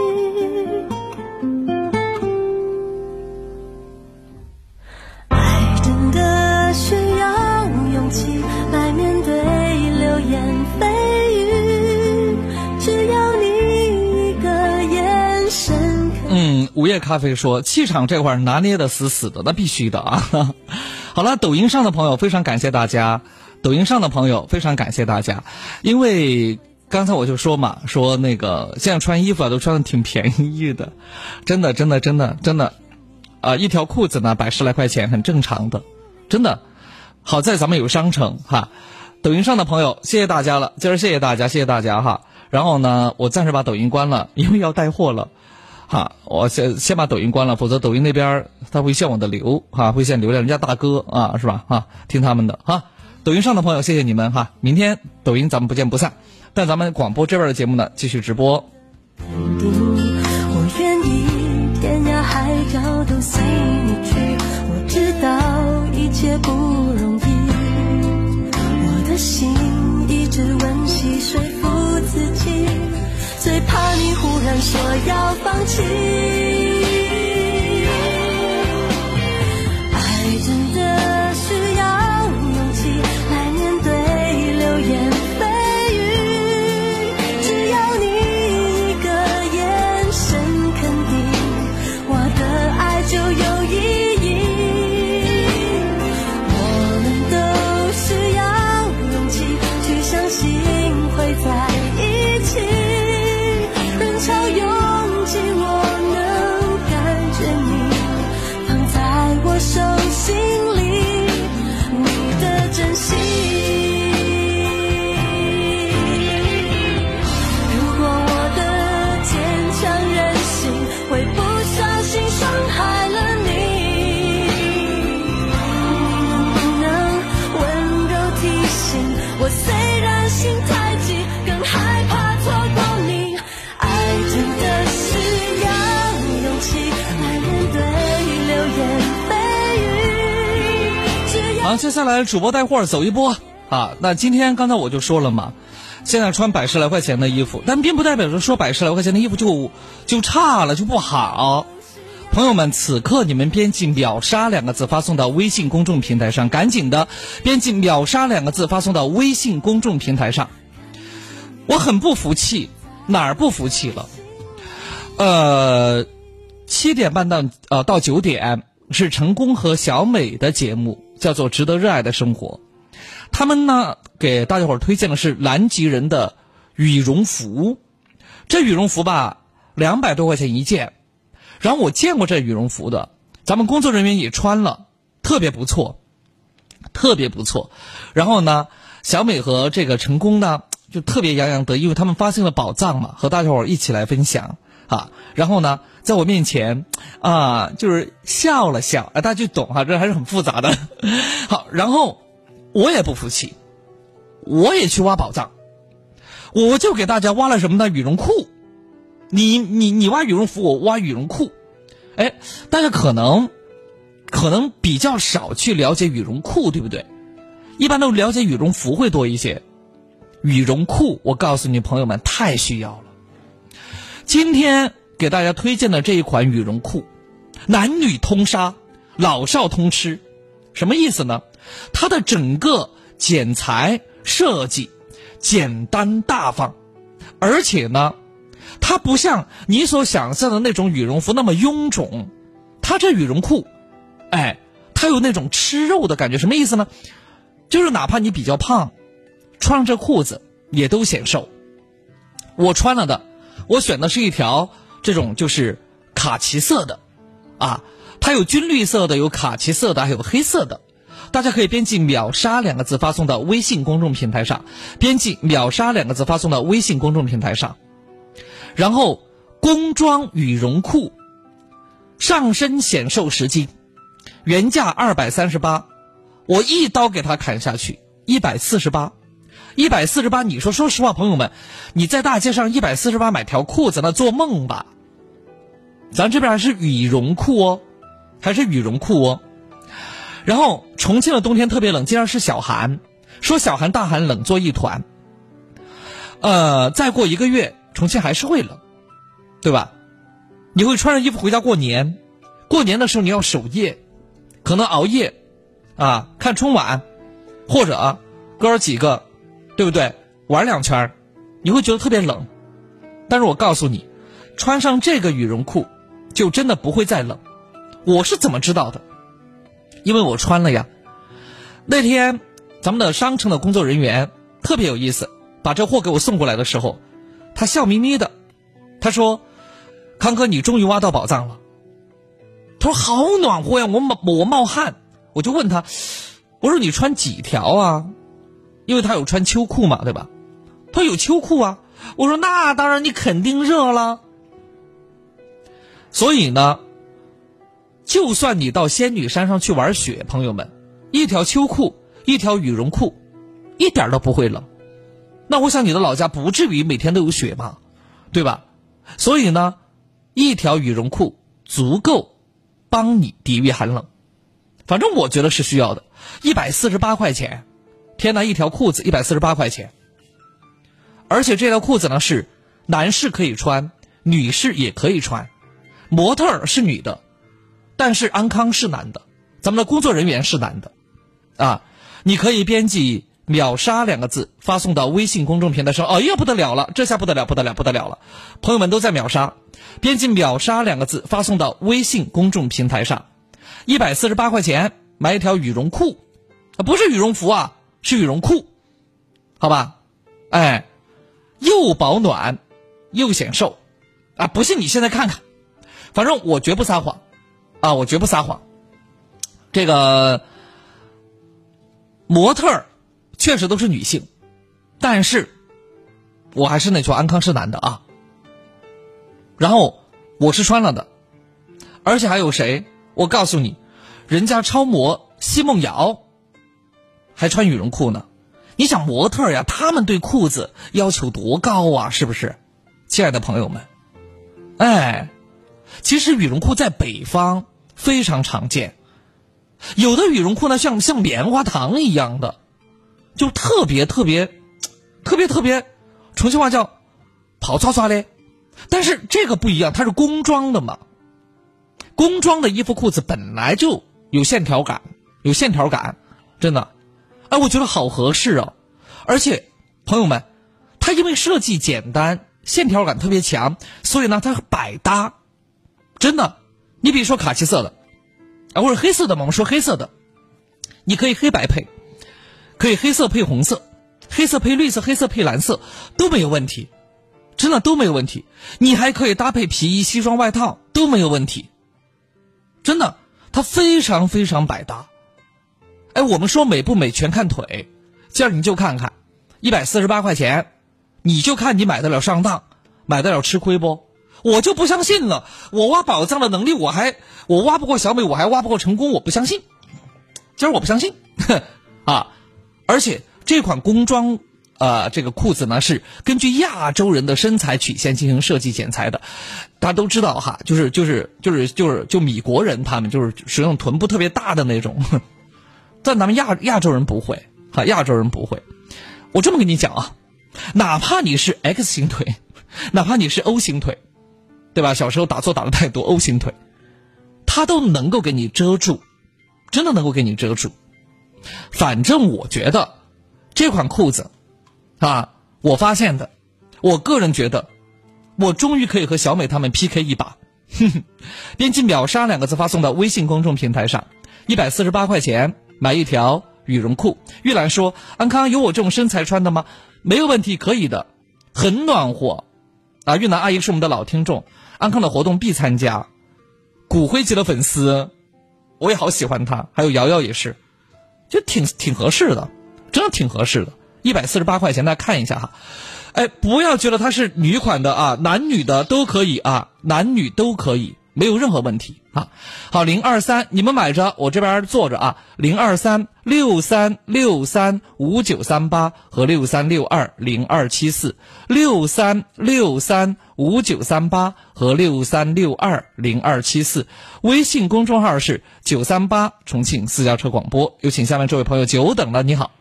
咖啡说气场这块儿拿捏的死死的，那必须的啊。[laughs] 好了，抖音上的朋友非常感谢大家，抖音上的朋友非常感谢大家，因为刚才我就说嘛，说那个现在穿衣服啊都穿的挺便宜的，真的真的真的真的，啊、一条裤子呢百十来块钱很正常的，真的。好在咱们有商城哈，抖音上的朋友，谢谢大家了，今儿谢谢大家，谢谢大家哈。然后呢，我暂时把抖音关了，因为要带货了。哈，我先先把抖音关了，否则抖音那边他会限我的流哈，会限流量，人家大哥啊是吧？哈，听他们的哈。抖音上的朋友，谢谢你们哈，明天抖音咱们不见不散。但咱们广播这边的节目呢，继续直播。我愿意天涯海角都随你去。我知道一切不容易，我的心一直温然说要放弃。接下来主播带货走一波啊！那今天刚才我就说了嘛，现在穿百十来块钱的衣服，但并不代表着说百十来块钱的衣服就就差了就不好。朋友们，此刻你们编辑“秒杀”两个字发送到微信公众平台上，赶紧的编辑“秒杀”两个字发送到微信公众平台上。我很不服气，哪儿不服气了？呃，七点半到呃到九点是成功和小美的节目，叫做《值得热爱的生活》。他们呢给大家伙推荐的是南极人的羽绒服，这羽绒服吧两百多块钱一件，然后我见过这羽绒服的，咱们工作人员也穿了，特别不错，特别不错。然后呢，小美和这个成功呢就特别洋洋得意，因为他们发现了宝藏嘛，和大家伙一起来分享啊。然后呢，在我面前啊，就是笑了笑，啊，大家就懂哈、这还是很复杂的。好，然后我也不服气，我也去挖宝藏，我就给大家挖了什么呢？羽绒裤。你你你挖羽绒服，我挖羽绒裤。哎，大家可能可能比较少去了解羽绒裤，对不对？一般都了解羽绒服会多一些。羽绒裤，我告诉你朋友们，太需要了。今天给大家推荐的这一款羽绒裤，男女通杀，老少通吃。什么意思呢？它的整个剪裁设计简单大方，而且呢，它不像你所想象的那种羽绒服那么臃肿。它这羽绒裤，哎，它有那种吃肉的感觉。什么意思呢？就是哪怕你比较胖，穿上这裤子也都显瘦。我穿了的，我选的是一条这种就是卡其色的，啊，它有军绿色的，有卡其色的，还有黑色的。大家可以编辑“秒杀”两个字发送到微信公众平台上，编辑“秒杀”两个字发送到微信公众平台上。然后，工装羽绒裤，上身显瘦十斤，原价二百三十八，我一刀给它砍下去，一百四十八。一百四十八，你说，说实话，朋友们，你在大街上一百四十八买条裤子，那做梦吧？咱这边还是羽绒裤哦，还是羽绒裤哦。然后重庆的冬天特别冷，竟然是小寒，说小寒大寒冷作一团。呃，再过一个月，重庆还是会冷，对吧？你会穿着衣服回家过年，过年的时候你要守夜，可能熬夜，啊，看春晚，或者，哥儿几个，对不对？玩两圈你会觉得特别冷。但是我告诉你，穿上这个羽绒裤，就真的不会再冷。我是怎么知道的？因为我穿了呀。那天，咱们的商城的工作人员特别有意思，把这货给我送过来的时候，他笑眯眯的，他说：“康哥，你终于挖到宝藏了。”他说：“好暖和呀，我冒我冒汗。”我就问他：“我说你穿几条啊？”因为他有穿秋裤嘛，对吧？他有秋裤啊。我说：“那当然，你肯定热了。”所以呢。就算你到仙女山上去玩雪，朋友们，一条秋裤，一条羽绒裤，一点都不会冷。那我想你的老家不至于每天都有雪吧，对吧？所以呢，一条羽绒裤足够帮你抵御寒冷。反正我觉得是需要的。一百四十八块钱，天哪！一条裤子一百四十八块钱，而且这条裤子呢是男士可以穿，女士也可以穿，模特儿是女的。但是安康是男的，咱们的工作人员是男的，啊，你可以编辑“秒杀”两个字发送到微信公众平台上。哎呀，不得了了，这下不得了，不得了，不得了了！朋友们都在秒杀，编辑“秒杀”两个字发送到微信公众平台上，一百四十八块钱买一条羽绒裤，啊，不是羽绒服啊，是羽绒裤，好吧？哎，又保暖，又显瘦，啊，不信你现在看看，反正我绝不撒谎。啊，我绝不撒谎。这个模特确实都是女性，但是我还是那句话，安康是男的啊。然后我是穿了的，而且还有谁？我告诉你，人家超模奚梦瑶还穿羽绒裤呢。你想模特呀，他们对裤子要求多高啊？是不是，亲爱的朋友们？哎，其实羽绒裤在北方。非常常见，有的羽绒裤呢，像像棉花糖一样的，就特别特别，特别特别，重庆话叫跑刷刷的。但是这个不一样，它是工装的嘛。工装的衣服裤子本来就有线条感，有线条感，真的，哎，我觉得好合适啊。而且朋友们，它因为设计简单，线条感特别强，所以呢，它百搭，真的。你比如说卡其色的，啊，或者黑色的嘛，我们说黑色的，你可以黑白配，可以黑色配红色，黑色配绿色，黑色配蓝色都没有问题，真的都没有问题。你还可以搭配皮衣、西装外套都没有问题，真的，它非常非常百搭。哎，我们说美不美全看腿，今儿你就看看，一百四十八块钱，你就看你买得了上当，买得了吃亏不？我就不相信了，我挖宝藏的能力我还我挖不过小美，我还挖不过成功，我不相信。今儿我不相信，[laughs] 啊！而且这款工装啊，这个裤子呢是根据亚洲人的身材曲线进行设计剪裁的。大家都知道哈，就是就是就是就是就米国人他们就是使用臀部特别大的那种，但咱们亚亚洲人不会，哈，亚洲人不会。我这么跟你讲啊，哪怕你是 X 型腿，[laughs] 哪怕你是 O 型腿。对吧？小时候打坐打的太多，O 型腿，它都能够给你遮住，真的能够给你遮住。反正我觉得这款裤子，啊，我发现的，我个人觉得，我终于可以和小美他们 PK 一把。哼哼编辑“秒杀”两个字发送到微信公众平台上，一百四十八块钱买一条羽绒裤。玉兰说：“安康有我这种身材穿的吗？没有问题，可以的，很暖和。”啊，玉兰阿姨是我们的老听众。安康的活动必参加，骨灰级的粉丝，我也好喜欢他，还有瑶瑶也是，就挺挺合适的，真的挺合适的，一百四十八块钱，大家看一下哈，哎，不要觉得它是女款的啊，男女的都可以啊，男女都可以，没有任何问题啊。好，零二三，你们买着，我这边坐着啊。零二三六三六三五九三八和六三六二零二七四，六三六三五九三八和六三六二零二七四。微信公众号是九三八重庆私家车广播。有请下面这位朋友，久等了，你好。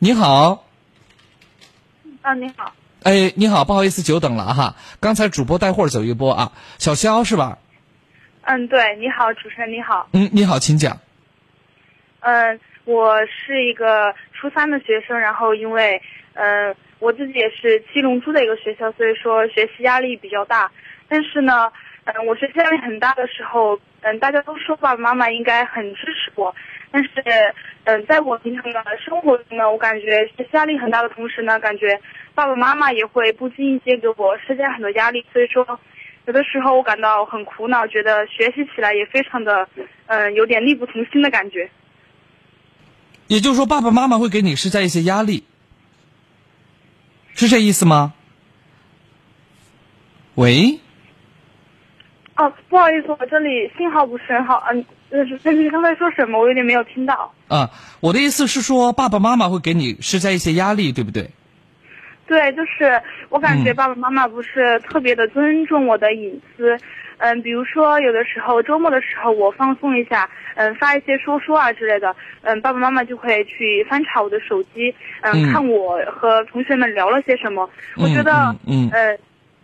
你好，啊，你好，哎，你好，不好意思，久等了哈。刚才主播带货走一波啊，小肖是吧？嗯，对，你好，主持人你好，嗯，你好，请讲。嗯，我是一个初三的学生，然后因为嗯我自己也是七龙珠的一个学校，所以说学习压力比较大。但是呢，嗯，我学习压力很大的时候，嗯，大家都说爸爸妈妈应该很支持我，但是嗯，在我平常的生活中呢，我感觉压力很大的同时呢，感觉爸爸妈妈也会不经意间给我施加很多压力，所以说。有的时候我感到很苦恼，觉得学习起来也非常的，嗯、有点力不从心的感觉。也就是说，爸爸妈妈会给你施加一些压力，是这意思吗？喂，哦，不好意思，我这里信号不是很好，嗯，就是你刚才说什么，我有点没有听到。啊，我的意思是说，爸爸妈妈会给你施加一些压力，对不对？对，就是我感觉嗯爸爸妈妈不是特别的尊重我的隐私，嗯，比如说有的时候周末的时候我放松一下，嗯，发一些说说啊之类的，嗯，爸爸妈妈就会去翻查我的手机，嗯，嗯看我和同学们聊了些什么。我觉得，嗯嗯嗯呃，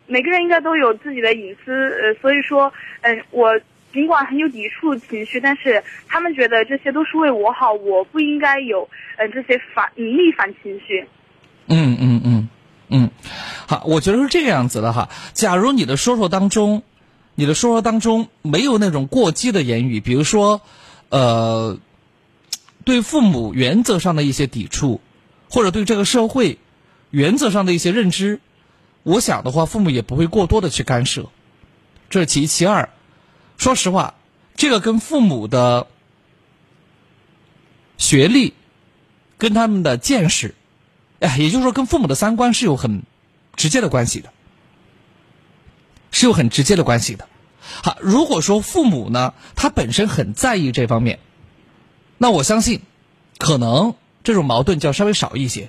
每个人应该都有自己的隐私，呃，所以说，嗯，我尽管很有抵触情绪，但是他们觉得这些都是为我好，我不应该有，呃，这些反逆反情绪。嗯嗯嗯嗯，好，我觉得是这个样子的哈。假如你的说说当中，你的说说当中没有那种过激的言语，比如说，呃，对父母原则上的一些抵触，或者对这个社会原则上的一些认知，我想的话，父母也不会过多的去干涉。这是其一，其二，说实话，这个跟父母的学历，跟他们的见识。哎，也就是说，跟父母的三观是有很直接的关系的，是有很直接的关系的。好，如果说父母呢，他本身很在意这方面，那我相信，可能这种矛盾就要稍微少一些。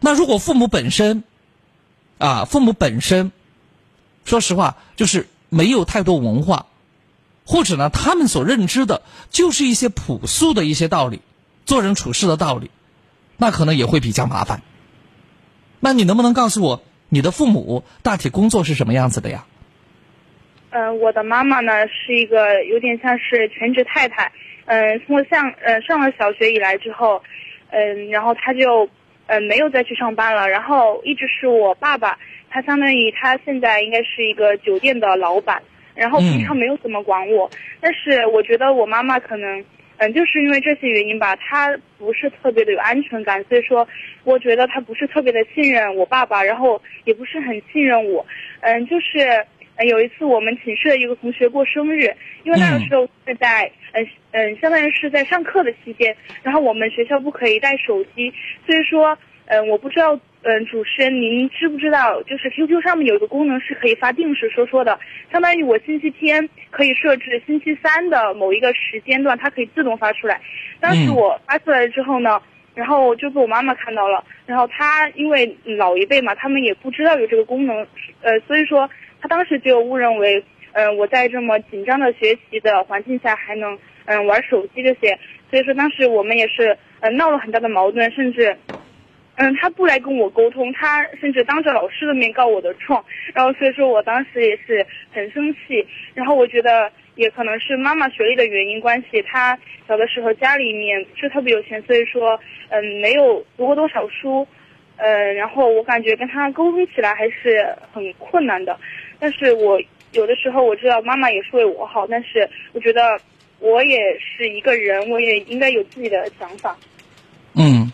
那如果父母本身，啊，父母本身，说实话，就是没有太多文化，或者呢，他们所认知的就是一些朴素的一些道理，做人处事的道理，那可能也会比较麻烦。那你能不能告诉我，你的父母大体工作是什么样子的呀？嗯，我的妈妈呢是一个有点像是全职太太。嗯，从我上呃上了小学以来之后，嗯，然后她就嗯没有再去上班了，然后一直是我爸爸，他相当于他现在应该是一个酒店的老板，然后平常没有怎么管我，但是我觉得我妈妈可能。嗯，就是因为这些原因吧，她不是特别的有安全感，所以说，我觉得她不是特别的信任我爸爸，然后也不是很信任我。嗯，就是呃有一次我们寝室的一个同学过生日，因为那个时候是在嗯嗯，相当于是在上课的期间，然后我们学校不可以带手机，所以说嗯，我不知道嗯主持人您知不知道，就是 QQ 上面有一个功能是可以发定时说说的，相当于我星期天可以设置星期三的某一个时间段，它可以自动发出来。当时我发出来之后呢。然后就被我妈妈看到了，然后她因为老一辈嘛，他们也不知道有这个功能，呃，所以说她当时就误认为，嗯、呃，我在这么紧张的学习的环境下还能嗯、呃、玩手机这些，所以说当时我们也是呃闹了很大的矛盾，甚至。嗯，他不来跟我沟通，他甚至当着老师的面告我的状，然后所以说我当时也是很生气，然后我觉得也可能是妈妈学历的原因关系，她小的时候家里面不是特别有钱，所以说嗯没有读过多少书，嗯，然后我感觉跟她沟通起来还是很困难的，但是我有的时候我知道妈妈也是为我好，但是我觉得我也是一个人，我也应该有自己的想法。嗯。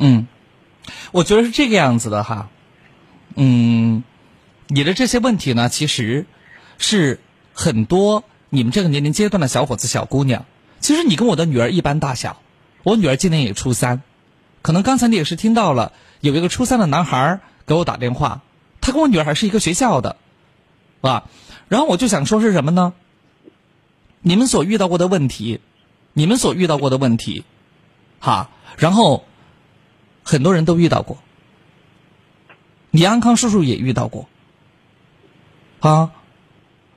嗯，我觉得是这个样子的哈。嗯，你的这些问题呢，其实是很多你们这个年龄阶段的小伙子、小姑娘。其实你跟我的女儿一般大小，我女儿今年也初三，可能刚才你也是听到了，有一个初三的男孩给我打电话，他。跟我女儿还是一个学校的，啊，然后我就想说是什么呢？你们所遇到过的问题，你们所遇到过的问题，哈，然后很多人都遇到过，李安康叔叔也遇到过，啊，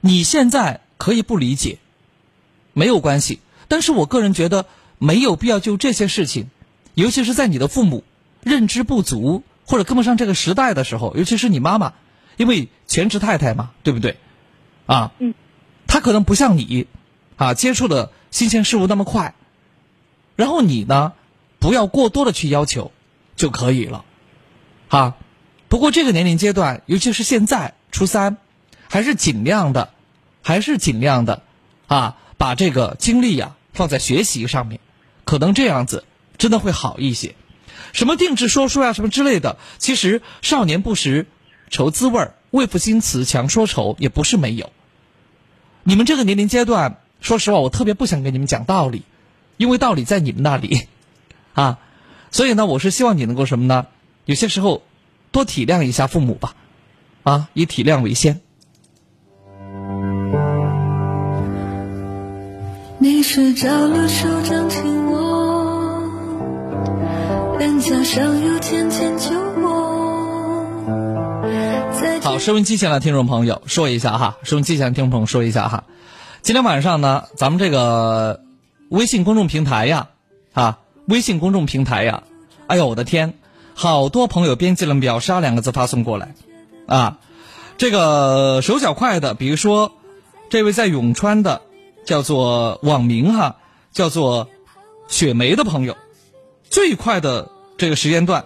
你现在可以不理解，没有关系，但是我个人觉得没有必要就这些事情，尤其是在你的父母认知不足或者跟不上这个时代的时候，尤其是你妈妈，因为全职太太嘛，对不对？啊，嗯，她可能不像你。啊，接触的新鲜事物那么快，然后你呢，不要过多的去要求就可以了，啊。不过这个年龄阶段，尤其是现在初三，还是尽量的，还是尽量的，啊，把这个精力呀放在学习上面，可能这样子真的会好一些。什么定制说书呀，什么之类的，其实少年不识愁滋味儿，为赋新词强说愁，也不是没有。你们这个年龄阶段。说实话，我特别不想跟你们讲道理，因为道理在你们那里，啊，所以呢，我是希望你能够什么呢？有些时候多体谅一下父母吧，啊，以体谅为先。你睡着了，手掌紧握，脸颊上有浅浅酒窝。好，收音机前的听众朋友说一下哈，收音机前的听众朋友说一下哈。今天晚上呢，咱们这个微信公众平台呀，啊，微信公众平台呀，哎呦我的天，好多朋友编辑了“秒杀”两个字发送过来，啊，这个手脚快的，比如说这位在永川的叫做网名哈，叫做雪梅的朋友，最快的这个时间段，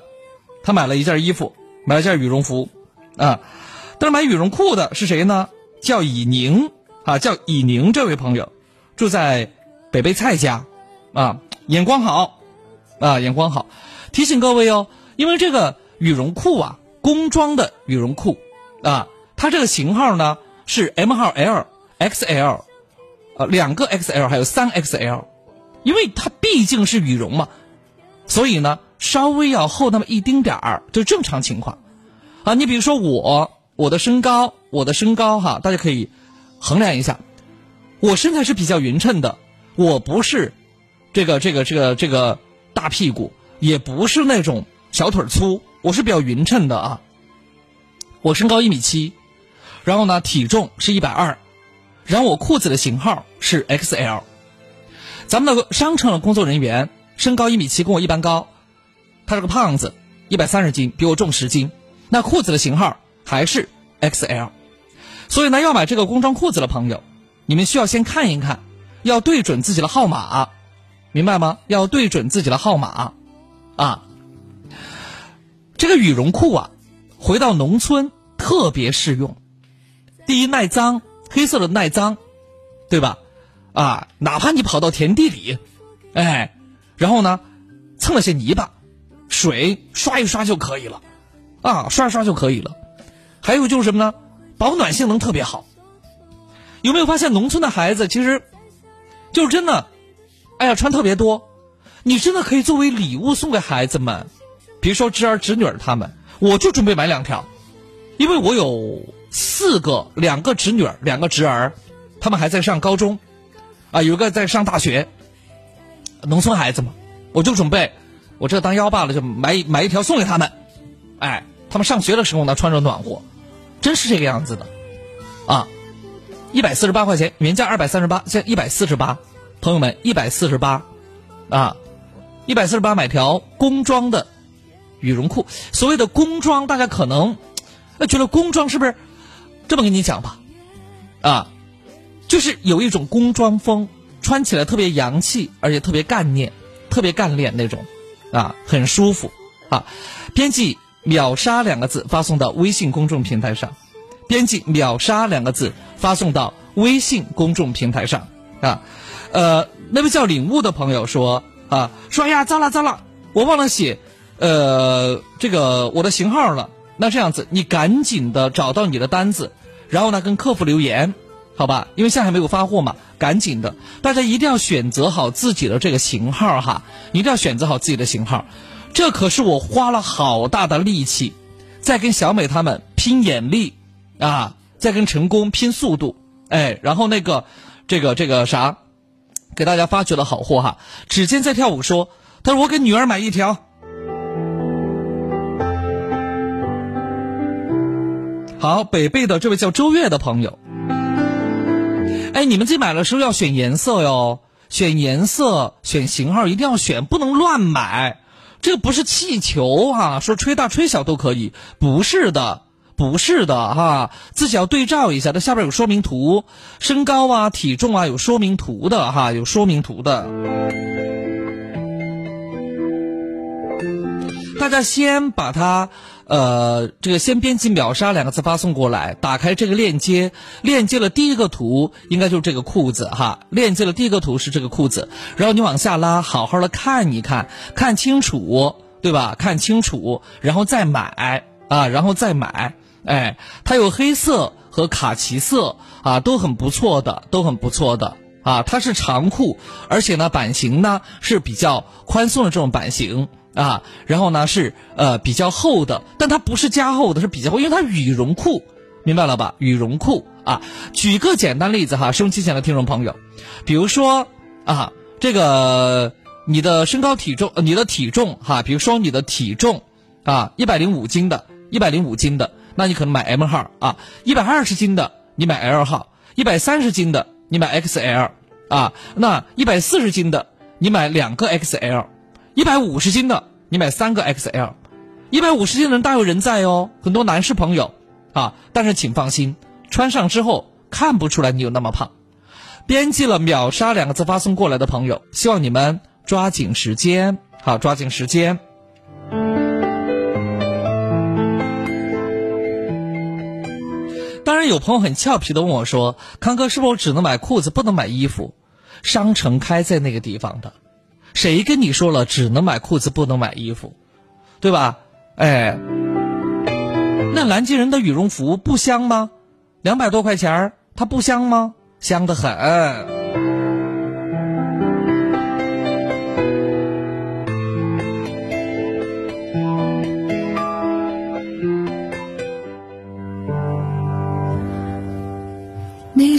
他买了一件衣服，买了件羽绒服，啊，但是买羽绒裤的是谁呢？叫以宁。啊，叫以宁这位朋友，住在北碚蔡家，啊，眼光好，啊，眼光好。提醒各位哦，因为这个羽绒裤啊，工装的羽绒裤，啊，它这个型号呢是 M 号、L、XL，呃，两个 XL 还有三 XL，因为它毕竟是羽绒嘛，所以呢稍微要厚那么一丁点儿，就正常情况。啊，你比如说我，我的身高，我的身高哈，大家可以。衡量一下，我身材是比较匀称的，我不是这个这个这个这个大屁股，也不是那种小腿粗，我是比较匀称的啊。我身高一米七，然后呢体重是一百二，然后我裤子的型号是 XL。咱们的商城的工作人员身高一米七，跟我一般高，他是个胖子，一百三十斤，比我重十斤，那裤子的型号还是 XL。所以呢，要买这个工装裤子的朋友，你们需要先看一看，要对准自己的号码，明白吗？要对准自己的号码，啊，这个羽绒裤啊，回到农村特别适用。第一耐脏，黑色的耐脏，对吧？啊，哪怕你跑到田地里，哎，然后呢，蹭了些泥巴，水刷一刷就可以了，啊，刷一刷就可以了。还有就是什么呢？保暖性能特别好，有没有发现农村的孩子其实，就是真的，哎呀穿特别多，你真的可以作为礼物送给孩子们，比如说侄儿侄女儿他们，我就准备买两条，因为我有四个，两个侄女儿，两个侄儿，他们还在上高中，啊，有一个在上大学，农村孩子嘛，我就准备，我这当幺爸了就买买一条送给他们，哎，他们上学的时候呢穿着暖和。真是这个样子的，啊，一百四十八块钱，原价二百三十八，现在一百四十八，朋友们，一百四十八，啊，一百四十八买条工装的羽绒裤。所谓的工装，大家可能觉得工装是不是这么跟你讲吧？啊，就是有一种工装风，穿起来特别洋气，而且特别干练，特别干练那种，啊，很舒服啊。编辑。秒杀两个字发送到微信公众平台上，编辑“秒杀”两个字发送到微信公众平台上啊。呃，那位叫领悟的朋友说啊，说哎呀，糟了糟了，我忘了写，呃，这个我的型号了。那这样子，你赶紧的找到你的单子，然后呢跟客服留言，好吧？因为现在还没有发货嘛，赶紧的，大家一定要选择好自己的这个型号哈，一定要选择好自己的型号。这可是我花了好大的力气，在跟小美他们拼眼力啊，在跟成功拼速度，哎，然后那个这个这个啥，给大家发掘了好货哈。指尖在跳舞说，他说我给女儿买一条。好，北碚的这位叫周月的朋友，哎，你们自己买的时候要选颜色哟，选颜色、选型号一定要选，不能乱买。这个不是气球哈、说吹大吹小都可以，不是的，不是的哈、自己要对照一下，它下边有说明图，身高啊、体重啊有说明图的哈、有说明图的。大家先把它，呃，这个先编辑秒杀两个字发送过来，打开这个链接，链接了第一个图应该就是这个裤子哈，链接了第一个图是这个裤子，然后你往下拉，好好的看一看，看清楚，对吧？看清楚，然后再买啊，然后再买，哎，它有黑色和卡其色啊，都很不错的，都很不错的。啊，它是长裤，而且呢版型呢是比较宽松的这种版型啊，然后呢是呃比较厚的，但它不是加厚的，是比较厚，因为它羽绒裤，明白了吧？羽绒裤啊，举个简单例子哈，收音机前的听众朋友，比如说啊，这个你的身高体重，你的体重哈，比如说你的体重啊，一百零五斤的，一百零五斤的，那你可能买 M 号啊，一百二十斤的你买 L 号，一百三十斤的。你买 XL 啊，那一百四十斤的你买两个 XL，一百五十斤的你买三个 XL，一百五十斤的人大有人在哦，很多男士朋友啊，但是请放心，穿上之后看不出来你有那么胖。编辑了秒杀两个字发送过来的朋友，希望你们抓紧时间，好，抓紧时间。当然，有朋友很俏皮的问我说：“康哥，是不是只能买裤子，不能买衣服？商城开在那个地方的，谁跟你说了只能买裤子，不能买衣服，对吧？哎，那南极人的羽绒服不香吗？两百多块钱儿，它不香吗？香得很。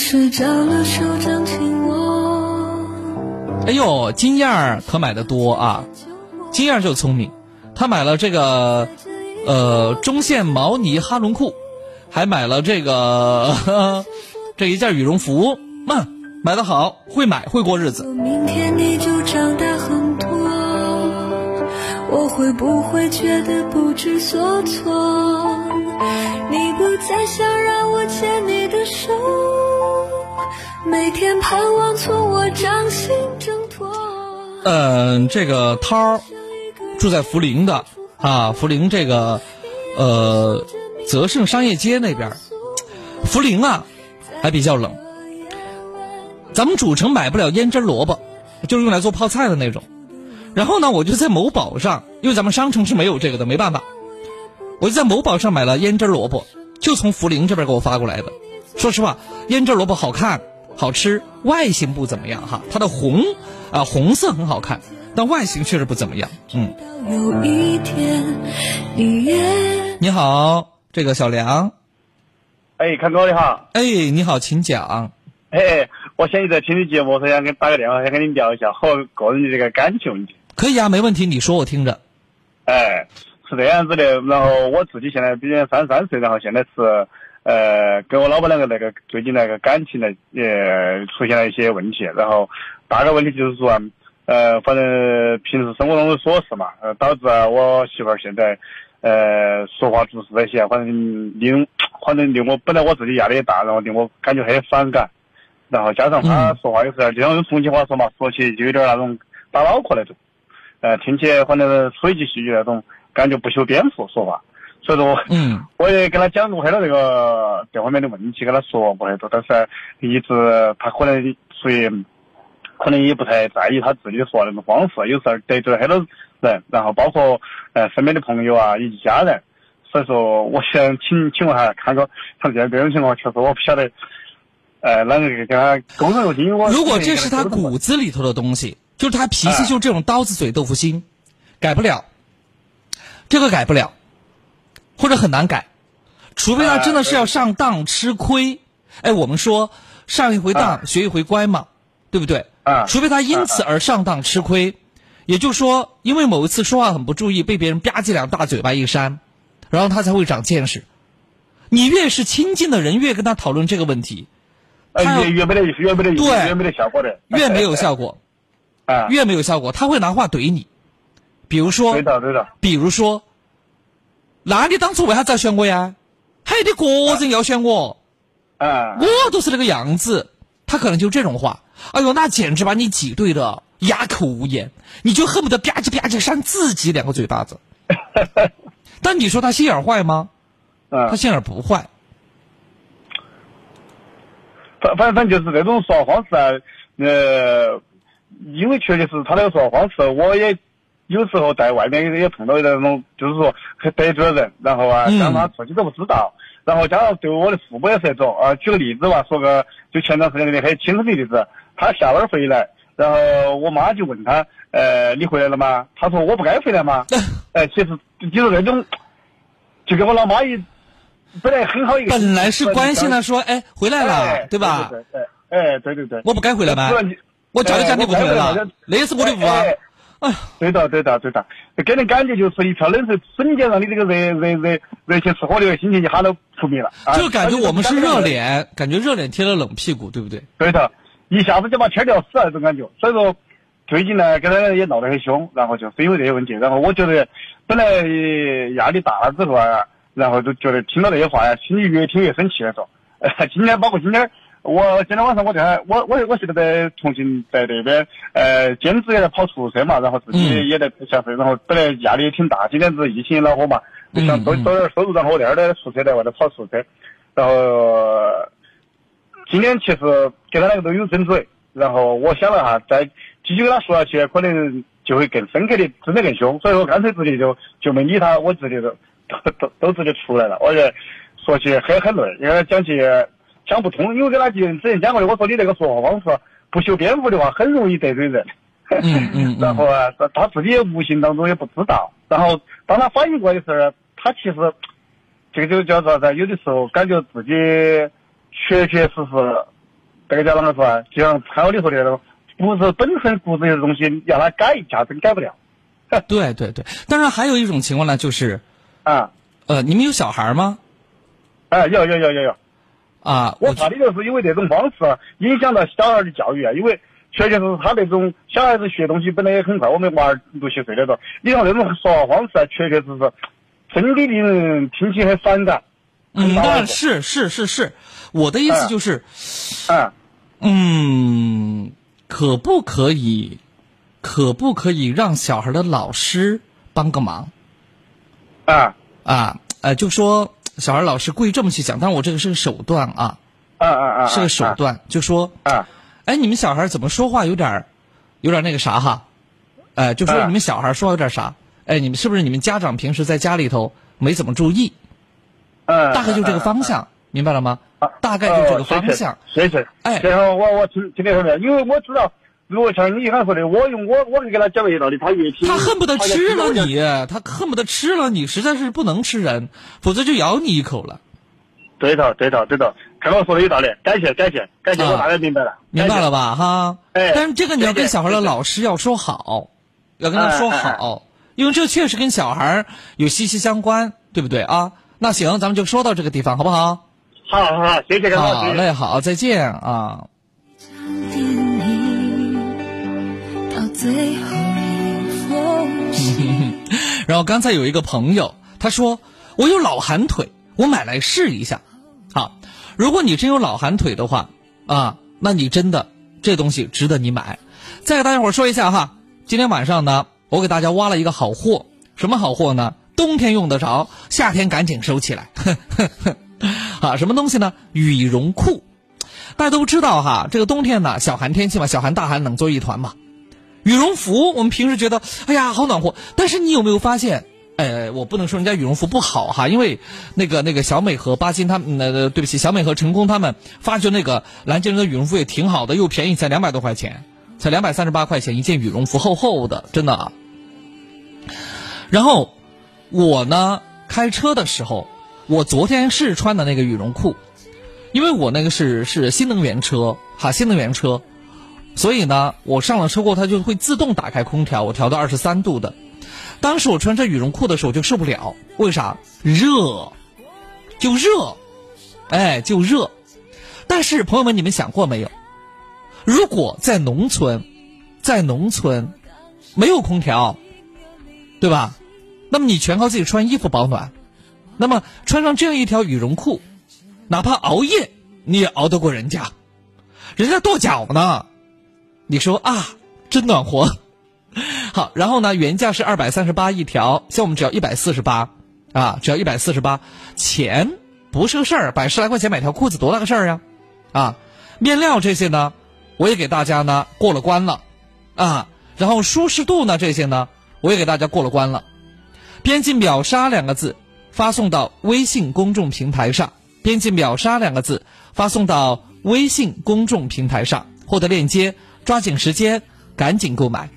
睡着了，手掌紧握。哎呦，金燕儿可买的多啊！金燕儿就聪明，她买了这个呃中线毛呢哈伦裤，还买了这个 [laughs] 这一件羽绒服，嗯，买的好，会买会过日子。明天你就长大我会不会觉得不知所措？你不再想让我牵你的手，每天盼望从我掌心挣脱。嗯，这个涛儿住在涪陵的啊，涪陵这个呃泽盛商业街那边儿，涪陵啊还比较冷。咱们主城买不了腌汁萝卜，就是用来做泡菜的那种。然后呢，我就在某宝上，因为咱们商城是没有这个的，没办法，我就在某宝上买了胭脂萝卜，就从涪陵这边给我发过来的。说实话，胭脂萝卜好看、好吃，外形不怎么样哈。它的红啊红色很好看，但外形确实不怎么样。嗯，有一天，你也你好，这个小梁。哎，康哥你好。哎，你好，请讲。哎，我现在在听你节目，所以想给打个电话，想跟你聊一下和个人的这个感情问题。可以啊，没问题，你说我听着。哎，是这样子的，然后我自己现在毕竟三十三岁，然后现在是呃跟我老婆两个那个最近那个感情呢呃出现了一些问题，然后大概问题就是说呃反正平时生活中的琐事嘛，呃导致啊我媳妇儿现在呃说话做事那些，反正令反正令我本来我自己压力也大，然后令我感觉很反感，然后加上她说话有时候就像用重庆话说嘛，说起就有点那种打脑壳那种。呃，听起来反正水气细语那种，感觉不修边幅说话，所以说我，嗯，[laughs] 我也跟他讲过很多这个这方面的问题，跟他说过很多，但是一直他可能属于，可能也不太在意他自己说话那种方式，有时候得罪了很多人，然后包括呃身边的朋友啊以及家人，所以说我想请请问下，看个像这样这种情况，确实我不晓得，呃，啷个跟他沟通因为我如果这是他骨子里头的东西。就是他脾气就这种刀子嘴豆腐心，改不了，这个改不了。或者很难改，除非他真的是要上当吃亏。哎，我们说上一回当学一回乖嘛，对不对？啊除非他因此而上当吃亏，也就是说，因为某一次说话很不注意，被别人吧唧两大嘴巴一扇，然后他才会长见识。你越是亲近的人，越跟他讨论这个问题，他要呃越越没得越没得对。越没得效果的，越没有效果，啊，越没有效果，他会拿话怼你。比如说对，的对的，比如说，那你当初为啥子要选我呀？还得个人要选我，啊，我都是那个样子。他可能就这种话，哎呦，那简直把你挤兑的哑口无言，你就恨不得吧唧吧唧扇自己两个嘴巴子。[laughs] 但你说他心眼坏吗？啊他，心眼不坏。反反正就是这种说话方式啊，呃，因为确实是他那个说话方式，我也有时候在外面也也碰到那种，就是说很得罪了人，然后啊，嗯让他自己都不知道，然后加上对我的父母也是那种啊。举个例子吧，说个就前段时间那个很亲身的例子，他下班回来，然后我妈就问他，呃，你回来了吗？他说我不该回来吗？[laughs] 哎，其实就是那种，就跟我老妈一本来很好一个，本来是关心他说，哎，回来了，哎对吧？对对对，哎，对对对。我不该回来吗我叫你讲你不回来了哎我该回来，那是我的屋啊对的，对的，对的，给人感觉就是一瓢冷水，瞬间让你这个热热热热情似火的心情一下都扑灭了。啊就感觉我们是热。脸，感觉热脸贴了冷屁股，对不对？对的，一下子就把天吊死了那种感觉。所以说，最近呢，跟他也闹得很凶，然后就是因为这些问题，然后我觉得本来呃压力大了之后啊，然后就觉得听到这些话呀，心里越听越生气那种。呃，[laughs] 今天包括今天。我今天晚上我在我我我现在在重庆在那边呃兼职也在跑出租车嘛，然后自己嗯也在消费，然后本来压力也挺大，今天是疫情恼火嘛，就想多多点收入，然后我那儿的宿舍在外头跑出租车，然后今天其实跟他两个都有争执，然后我想了哈，再继续跟他说下去，可能就会更深刻的争得更凶，所以我干脆直接就就没理他，我直接就都都都直接出来了。我觉得说起很很累，因为讲起讲不通，因为跟他之前讲过的，我说你这个说话方式不修边幅的话，很容易得罪人。嗯嗯嗯 [laughs] 然后啊，他他自己也无形当中也不知道，然后当他反应过来的时候，他其实这个就叫啥子？有的时候感觉自己确确实实，这个叫啷个说啊？就像潘老你说的那种，不是本身骨子里的东西，让他改一下真改不了。[laughs] 对对对。当然还有一种情况呢，就是啊，呃，你们有小孩吗？哎，有有有有有，啊，我我怕的就是因为这种方式啊影响到小孩的教育啊，因为确确实实他那种小孩子学东西本来也很快，我们娃儿六七岁那种，你像那种说话方式啊，确确实实真的令人听起很反感。嗯，很那是是是是，我的意思就是，嗯，嗯，可不可以，可不可以让小孩的老师帮个忙啊啊？呃，就说小孩老师故意这么去讲，但是我这个是个手段啊，啊啊啊！是个手段，就说，啊哎，你们小孩怎么说话有点儿，有点儿那个啥哈，呃，就说啊你们小孩说话有点啥，哎，你们是不是你们家长平时在家里头没怎么注意？嗯，大概就这个方向，明白了吗？大概就这个方向。谢谢。哎然后我我听听得很明白，因为我知道，如果像你刚才说的，我用我我给他讲这些道理，他越听他恨不得吃了你，他恨不得吃了你，实在是不能吃人，否则就咬你一口了。对头对头对头，看我说的有道理，感谢感谢感谢，啊我大概明白了，明白了吧？哈，哎但是这个你要跟小孩的老师要说好，要跟他说好，因为这确实跟小孩有息息相关，对不对啊？那行，咱们就说到这个地方，好不好？好好好，谢谢干老师。好嘞，好，再见啊。最后一封信。[laughs] 然后刚才有一个朋友，他说我有老寒腿，我买来试一下。好，如果你真有老寒腿的话啊，那你真的这东西值得你买。再给大家伙说一下哈，今天晚上呢，我给大家挖了一个好货，什么好货呢？冬天用得着，夏天赶紧收起来。[laughs] 啊，什么东西呢？羽绒裤。大家都知道哈，这个冬天呢，小寒天气嘛，小寒大寒冷作一团嘛。羽绒服，我们平时觉得，哎呀，好暖和。但是你有没有发现，呃，我不能说人家羽绒服不好哈，因为那个那个小美和巴金他们，呃，对不起，小美和成功他们发觉那个蓝精灵的羽绒服也挺好的，又便宜，才两百多块钱，才两百三十八块钱一件羽绒服，厚厚的，真的啊。然后我呢，开车的时候，我昨天是穿的那个羽绒裤，因为我那个是是新能源车哈，新能源车，所以呢，我上了车后，它就会自动打开空调，我调到二十三度的。当时我穿着羽绒裤的时候，我就受不了，为啥？热，就热，哎，就热。但是朋友们，你们想过没有？如果在农村，在农村没有空调，对吧？那么你全靠自己穿衣服保暖。那么穿上这样一条羽绒裤，哪怕熬夜你也熬得过人家。人家跺脚呢，你说啊，真暖和。[laughs] 好，然后呢，原价是二百三十八一条，像我们只要一百四十八啊，只要一百四十八，钱不是个事儿，百十来块钱买条裤子多大个事儿呀？啊，面料这些呢，我也给大家呢过了关了，啊，然后舒适度呢这些呢，我也给大家过了关了。编辑“秒杀”两个字，发送到微信公众平台上。编辑“秒杀”两个字，发送到微信公众平台上，获得链接，抓紧时间，赶紧购买。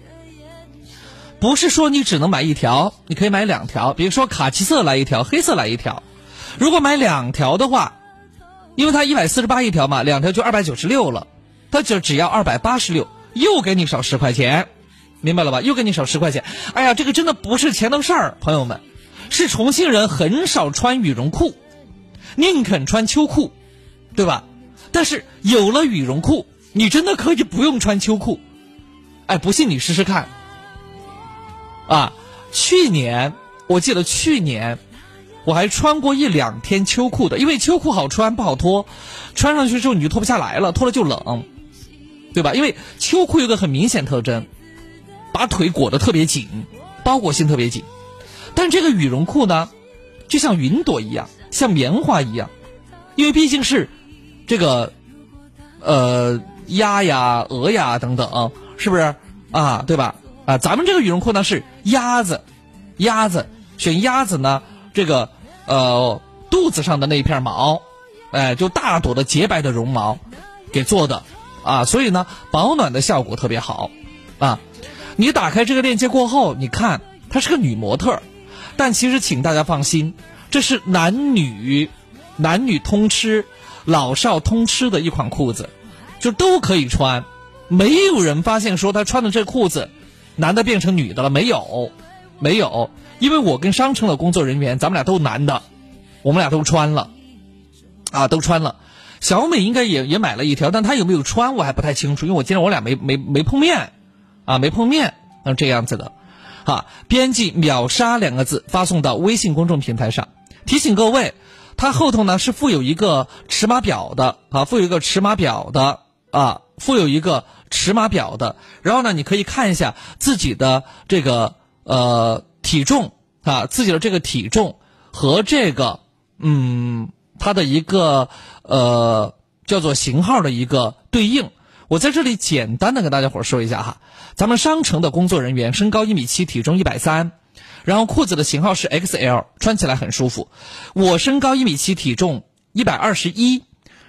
不是说你只能买一条，你可以买两条。比如说卡其色来一条，黑色来一条。如果买两条的话，因为它一百四十八一条嘛，两条就二百九十六了，它就只要二百八十六，又给你少十块钱，明白了吧？又给你少十块钱。哎呀，这个真的不是钱的事儿，朋友们，是重庆人很少穿羽绒裤，宁肯穿秋裤，对吧？但是有了羽绒裤，你真的可以不用穿秋裤。哎，不信你试试看。啊，去年我记得去年我还穿过一两天秋裤的，因为秋裤好穿不好脱，穿上去之后你就脱不下来了，脱了就冷，对吧？因为秋裤有个很明显特征，把腿裹得特别紧，包裹性特别紧。但这个羽绒裤呢，就像云朵一样，像棉花一样，因为毕竟是这个呃鸭呀、鹅呀等等，是不是啊？对吧？啊，咱们这个羽绒裤呢是鸭子，鸭子选鸭子呢，这个呃肚子上的那一片毛，哎，就大朵的洁白的绒毛给做的啊，所以呢保暖的效果特别好啊。你打开这个链接过后，你看它是个女模特，但其实请大家放心，这是男女男女通吃、老少通吃的一款裤子，就都可以穿，没有人发现说他穿的这裤子。男的变成女的了没有？没有，因为我跟商城的工作人员，咱们俩都男的，我们俩都穿了，啊，都穿了。小美应该也也买了一条，但她有没有穿我还不太清楚，因为我今天我俩没没没碰面，啊，没碰面，啊，这样子的，哈，编辑“秒杀”两个字发送到微信公众平台上，提醒各位，它后头呢是附有一个尺码表的，啊，附有一个尺码表的，啊，附有一个。尺码表的，然后呢，你可以看一下自己的这个呃体重啊，自己的这个体重和这个嗯它的一个呃叫做型号的一个对应。我在这里简单的跟大家伙说一下哈，咱们商城的工作人员身高一米七，体重一百三，然后裤子的型号是 XL，穿起来很舒服。我身高一米七，体重一百二十一，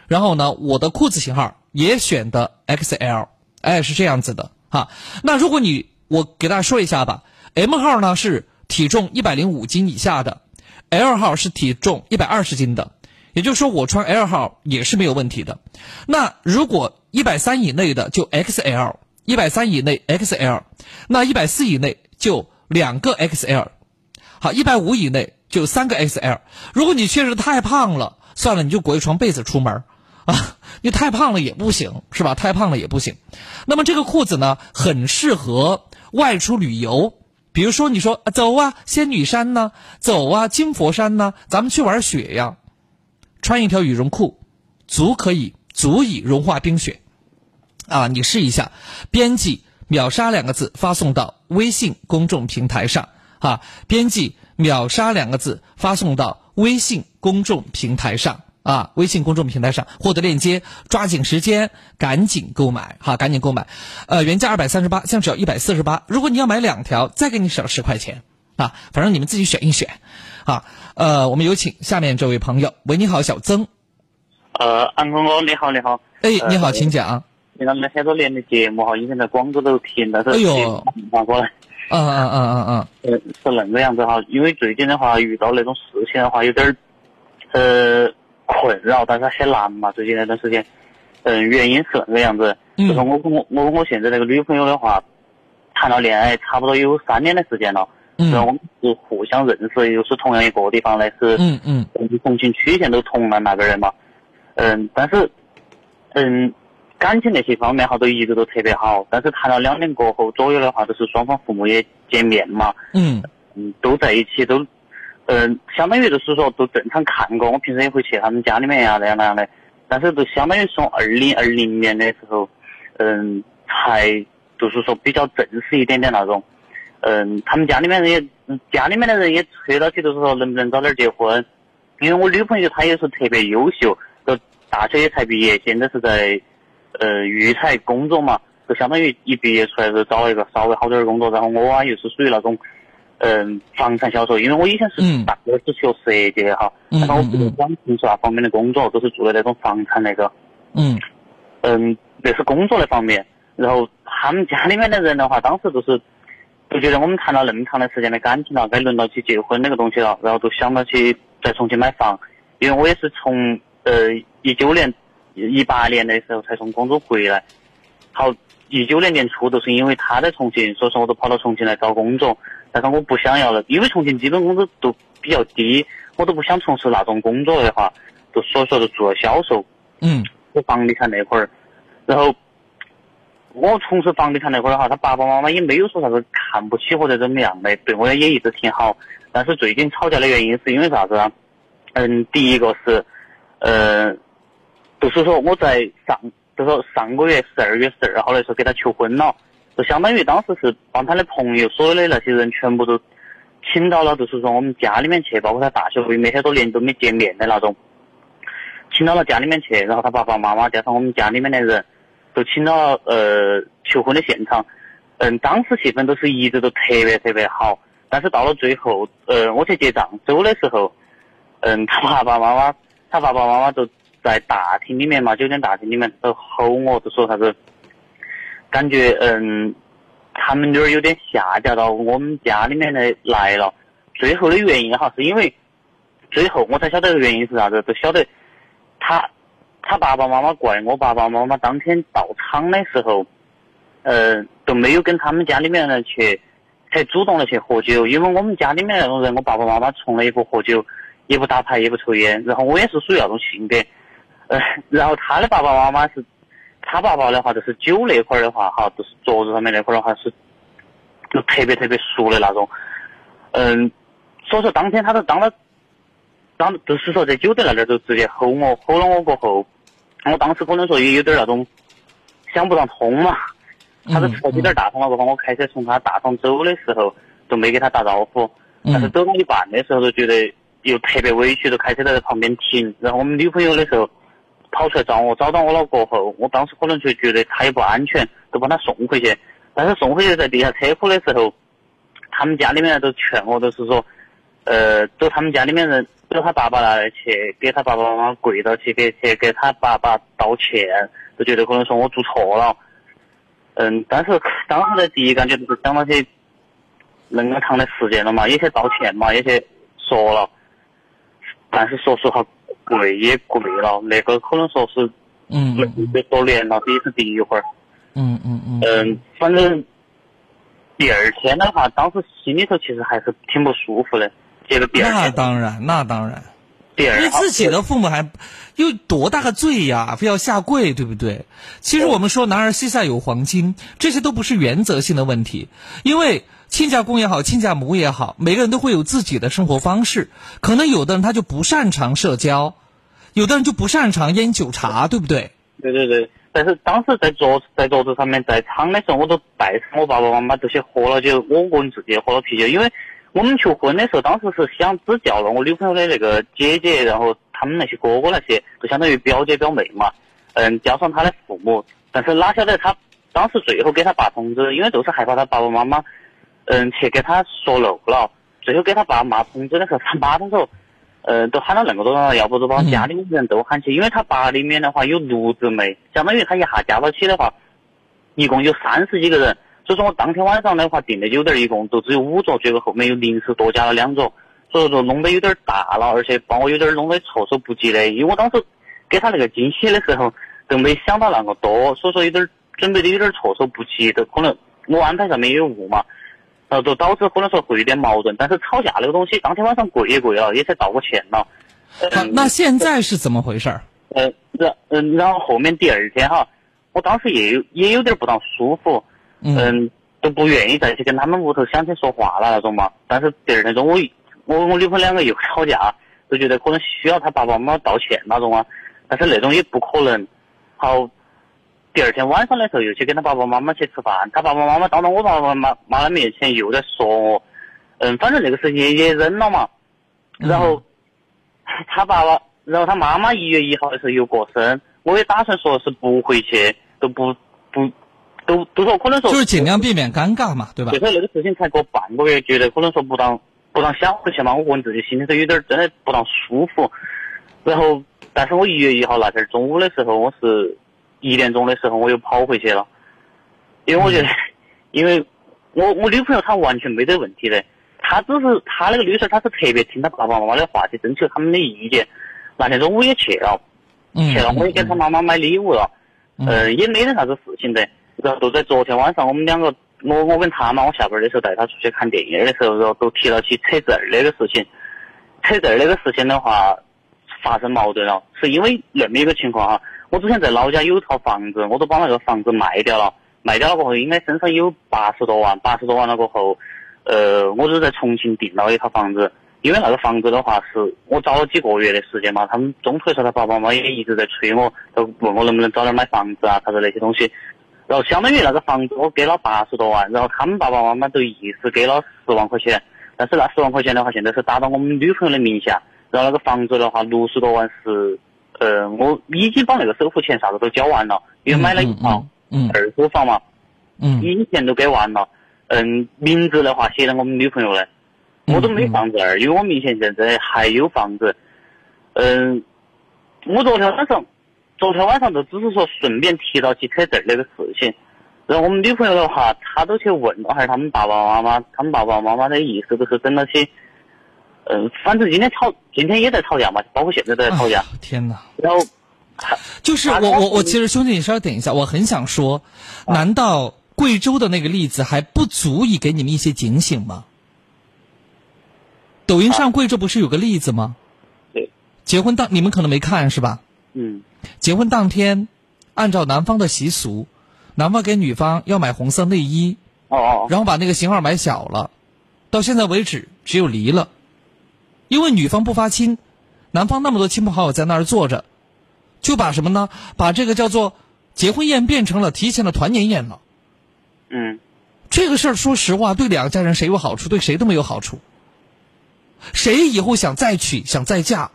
然后呢，我的裤子型号也选的 XL。哎，是这样子的哈。那如果你我给大家说一下吧，M 号呢是体重一百零五斤以下的，L 号是体重一百二十斤的，也就是说我穿 L 号也是没有问题的。那如果一百三以内的就 XL，一百三以内 XL，那一百四以内就两个 XL，好，一百五以内就三个 XL。如果你确实太胖了，算了，你就裹一床被子出门啊。你太胖了也不行，是吧？太胖了也不行。那么这个裤子呢，很适合外出旅游。比如说，你说走啊，仙女山呢，走啊，金佛山呢，咱们去玩雪呀。穿一条羽绒裤，足可以足以融化冰雪。啊，你试一下，编辑“秒杀”两个字发送到微信公众平台上。啊，编辑“秒杀”两个字发送到微信公众平台上。啊，微信公众平台上获得链接，抓紧时间，赶紧购买哈，赶紧购买。呃，原价二百三十八，现在只要一百四十八。如果你要买两条，再给你省十块钱啊，反正你们自己选一选。啊，呃，我们有请下面这位朋友，喂，你好，小曾。呃，安哥哥，你好，你好。哎，你好，请讲。你看，那很多年的节目哈，以前在广州都听但是，哎呦，发过来。嗯嗯嗯嗯嗯，呃，是那个样子哈。因为最近的话遇到那种事情的话，有点儿呃困扰，但是很难嘛。最近那段时间，嗯、原因是那个样子，就是我跟我我跟我现在那个女朋友的话，谈了恋爱差不多有三年的时间了。嗯。然后我们是互相认识，又是同样一个地方的，是嗯嗯。同情曲县都同安那个人嘛。嗯，但是嗯，感情那些方面哈都一直都特别好，但是谈了两年过后左右的话，就是双方父母也见面嘛，嗯。嗯，都在一起，都嗯，相当于就是说都正常看过，我平时也会去他们家里面呀、那样那样的，但是都相当于从二零二零年的时候，嗯，才就是说比较正式一点点那种。嗯，他们家里面人也，家里面的人也催到起，就是说能不能早点结婚，因为我女朋友她也是特别优秀，就大学也才毕业，现在是在呃育才工作嘛，就相当于一毕业出来就找了一个稍微好点的工作，然后我啊又是属于那种嗯房产销售，因为我以前是大学是学设计的哈，嗯然后我不是管从事那方面的工作，都是做的那种房产那个。嗯嗯，那是工作那方面。然后他们家里面的人的话，当时都是都觉得我们谈了那么长的时间的感情了，该轮到去结婚那个东西了，然后都想到去在重庆买房。因为我也是从呃一九年、一八年的时候才从广州回来，好一九年年初都是因为他在重庆，所以说我都跑到重庆来找工作。但是我不想要了，因为重庆基本工资都比较低，我都不想从事那种工作的话，就所以说就做了销售。嗯，做房地产那块儿，然后我从事房地产那块儿的话，他爸爸妈妈也没有说啥子看不起或者怎么样的，对我也一直挺好。但是最近吵架的原因是因为啥子啊？嗯，第一个是，呃，就是说我在上，就是说上个月十二月十二号的时候给他求婚了，就相当于当时是帮他的朋友，所有的那些人全部都请到了，就是说我们家里面去，包括他大学会没很多年都没见面的那种。请到了家里面去，然后他爸爸妈妈加上我们家里面的人，都请到了呃求婚的现场。嗯，当时气氛都是一直都特别特别好，但是到了最后，呃，我去结账走的时候，嗯，他爸爸妈妈，他爸爸妈妈都在大厅里面嘛，酒店大厅里面都吼我，都说啥子，感觉嗯，他们女儿有点下嫁到我们家里面来来了。最后的原因哈，是因为最后我才晓得原因是啥子，就晓得。他他爸爸妈妈怪我爸爸妈妈当天到场的时候，呃都没有跟他们家里面人去，去主动的去喝酒，因为我们家里面那种人，我爸爸妈妈从来也不喝酒，也不打牌，也不抽烟，然后我也是属于那种性格，呃，然后他的爸爸妈妈是，他爸爸的话就是酒那块儿的话哈，就是桌子上面那块儿的话是，就特别特别熟的那种，嗯，所以说当天他都当了。当就是说在酒店那点就直接吼我，吼了我过后，我当时可能说也有点那种想不上通嘛。他是车有点大通了过后，我开车从他大堂走的时候都没给他打招呼，但是走到一半的时候就觉得又特别委屈，就开车在旁边停。然后我们女朋友的时候跑出来找我，找到我了过后，我当时可能就觉得他也不安全，就把他送回去。但是送回去在地下车库的时候，他们家里面都劝我，就是说，呃，走他们家里面人。走他爸爸那里去，给他爸爸妈妈跪到去，给去给他爸爸道歉，就觉得可能说我做错了。嗯，但是当时的第一感觉就是想到些那么长的时间了嘛，也去道歉嘛，也去说了，但是说实话跪也跪了，那个可能说是嗯没多年了，这也是第一回儿。嗯嗯嗯嗯，反正第二天的话，当时心里头其实还是挺不舒服的。结果第二那，当然，那当然，第二因为自己的父母还有多大个罪呀，非要下跪，对不对？其实我们说男儿膝下有黄金，这些都不是原则性的问题，因为亲家公也好，亲家母也好，每个人都会有自己的生活方式，可能有的人他就不擅长社交，有的人就不擅长烟酒茶，对不对？对对对。但是当时在桌在桌子上面在场的时候，我都带上我爸爸妈妈这些喝了酒，我个人自己也喝了啤酒，因为。我们求婚的时候，当时是想只叫了我女朋友的那个姐姐，然后他们那些哥哥那些，就相当于表姐表妹嘛，嗯，加上他的父母。但是哪晓得他当时最后给他爸通知，因为就是害怕他爸爸妈妈，嗯，去给他说漏了。最后给他爸妈通知的时候，他妈他说，呃，都喊了那么多人了，要不就把家里面人都喊起，因为他爸里面的话有六姊妹，相当于他一下加到起的话，一共有三十几个人。所以说我当天晚上的话订的酒店一共都只有五桌，结果后面又临时多加了两桌，所以说弄得有点大了，而且把我有点弄得措手不及的。因为我当时给他那个惊喜的时候都没想到那么多，所以说有点准备的有点措手不及，都可能我安排上面有误嘛，然后就导致可能说会有点矛盾。但是吵架那个东西，当天晚上跪也跪了，也才道过歉了。那，那现在是怎么回事儿？呃，然嗯，然后后面第二天哈，我当时也有也有点不当舒服，嗯，都不愿意再去跟他们屋头相亲说话了那种嘛。但是第二天中午，我我女朋友两个又 [laughs] 吵架，就觉得可能需要他爸爸妈妈道歉那种啊。但是那种也不可能。好，第二天晚上的时候又去跟他爸爸妈妈去吃饭，他爸爸妈妈当着我爸爸妈妈的面前又在说我，嗯，反正那个事情也忍了嘛。然后他爸爸。然后他妈妈一月一号的时候又过生，我也打算说是不回去，都不不都都说可能说就是尽量避免尴尬嘛，对吧？就说那个事情才过半个月，觉得可能说不当不当想回去嘛，我个人自己心里头有点真的不当舒服。然后，但是我一月一号那天中午的时候，我是一点钟的时候我又跑回去了，因为我觉得，[laughs] 因为我我女朋友她完全没得问题的，她只是她那个女生她是特别听她爸爸妈妈的话去征求他们的意见。那天中午也去了，去了我也给她妈妈买礼物了，呃，也没得啥子事情的。然后就在昨天晚上，我们两个，我我跟她嘛，我下班的时候带她出去看电影的时候，然后都提到起扯证那个事情。扯证那个事情的话，发生矛盾了，是因为那么一个情况哈。我之前在老家有一套房子，我都把那个房子卖掉了，卖掉了过后，应该身上有八十多万，八十多万了过后，呃，我就在重庆订了一套房子。因为那个房子的话，是我找了几个月的时间嘛，他们中途的时候，他爸爸妈妈也一直在催我，都问我能不能早点买房子啊，啥子那些东西。然后相当于那个房子我给了八十多万，然后他们爸爸妈妈都意思给了十万块钱，但是那十万块钱的话，现在是打到我们女朋友的名下。然后那个房子的话，六十多万是，呃，我已经把那个首付钱啥子都交完了，因为买了一套二手房嘛，嗯，已经钱都给完了。嗯，名字的话写在我们女朋友的。我都没房子儿，因为我明显现在还有房子。嗯，我昨天晚上，昨天晚上就只是说顺便提到起扯证那个事情。然后我们女朋友的话，她都去问了，还是他们爸爸妈妈，他们爸爸妈妈的意思就是等到起。嗯，反正今天吵，今天也在吵架嘛，包括现在都在吵架。天哪！然后，就是我我我，其实兄弟，你稍微等一下，我很想说，难道贵州的那个例子还不足以给你们一些警醒吗？抖音上贵州不是有个例子吗？对，结婚当你们可能没看是吧？嗯。结婚当天，按照男方的习俗，男方给女方要买红色内衣。哦哦。然后把那个型号买小了，到现在为止只有离了，因为女方不发亲，男方那么多亲朋好友在那儿坐着，就把什么呢？把这个叫做结婚宴变成了提前的团年宴了。嗯。这个事儿说实话，对两家人谁有好处？对谁都没有好处。谁以后想再娶、想再嫁，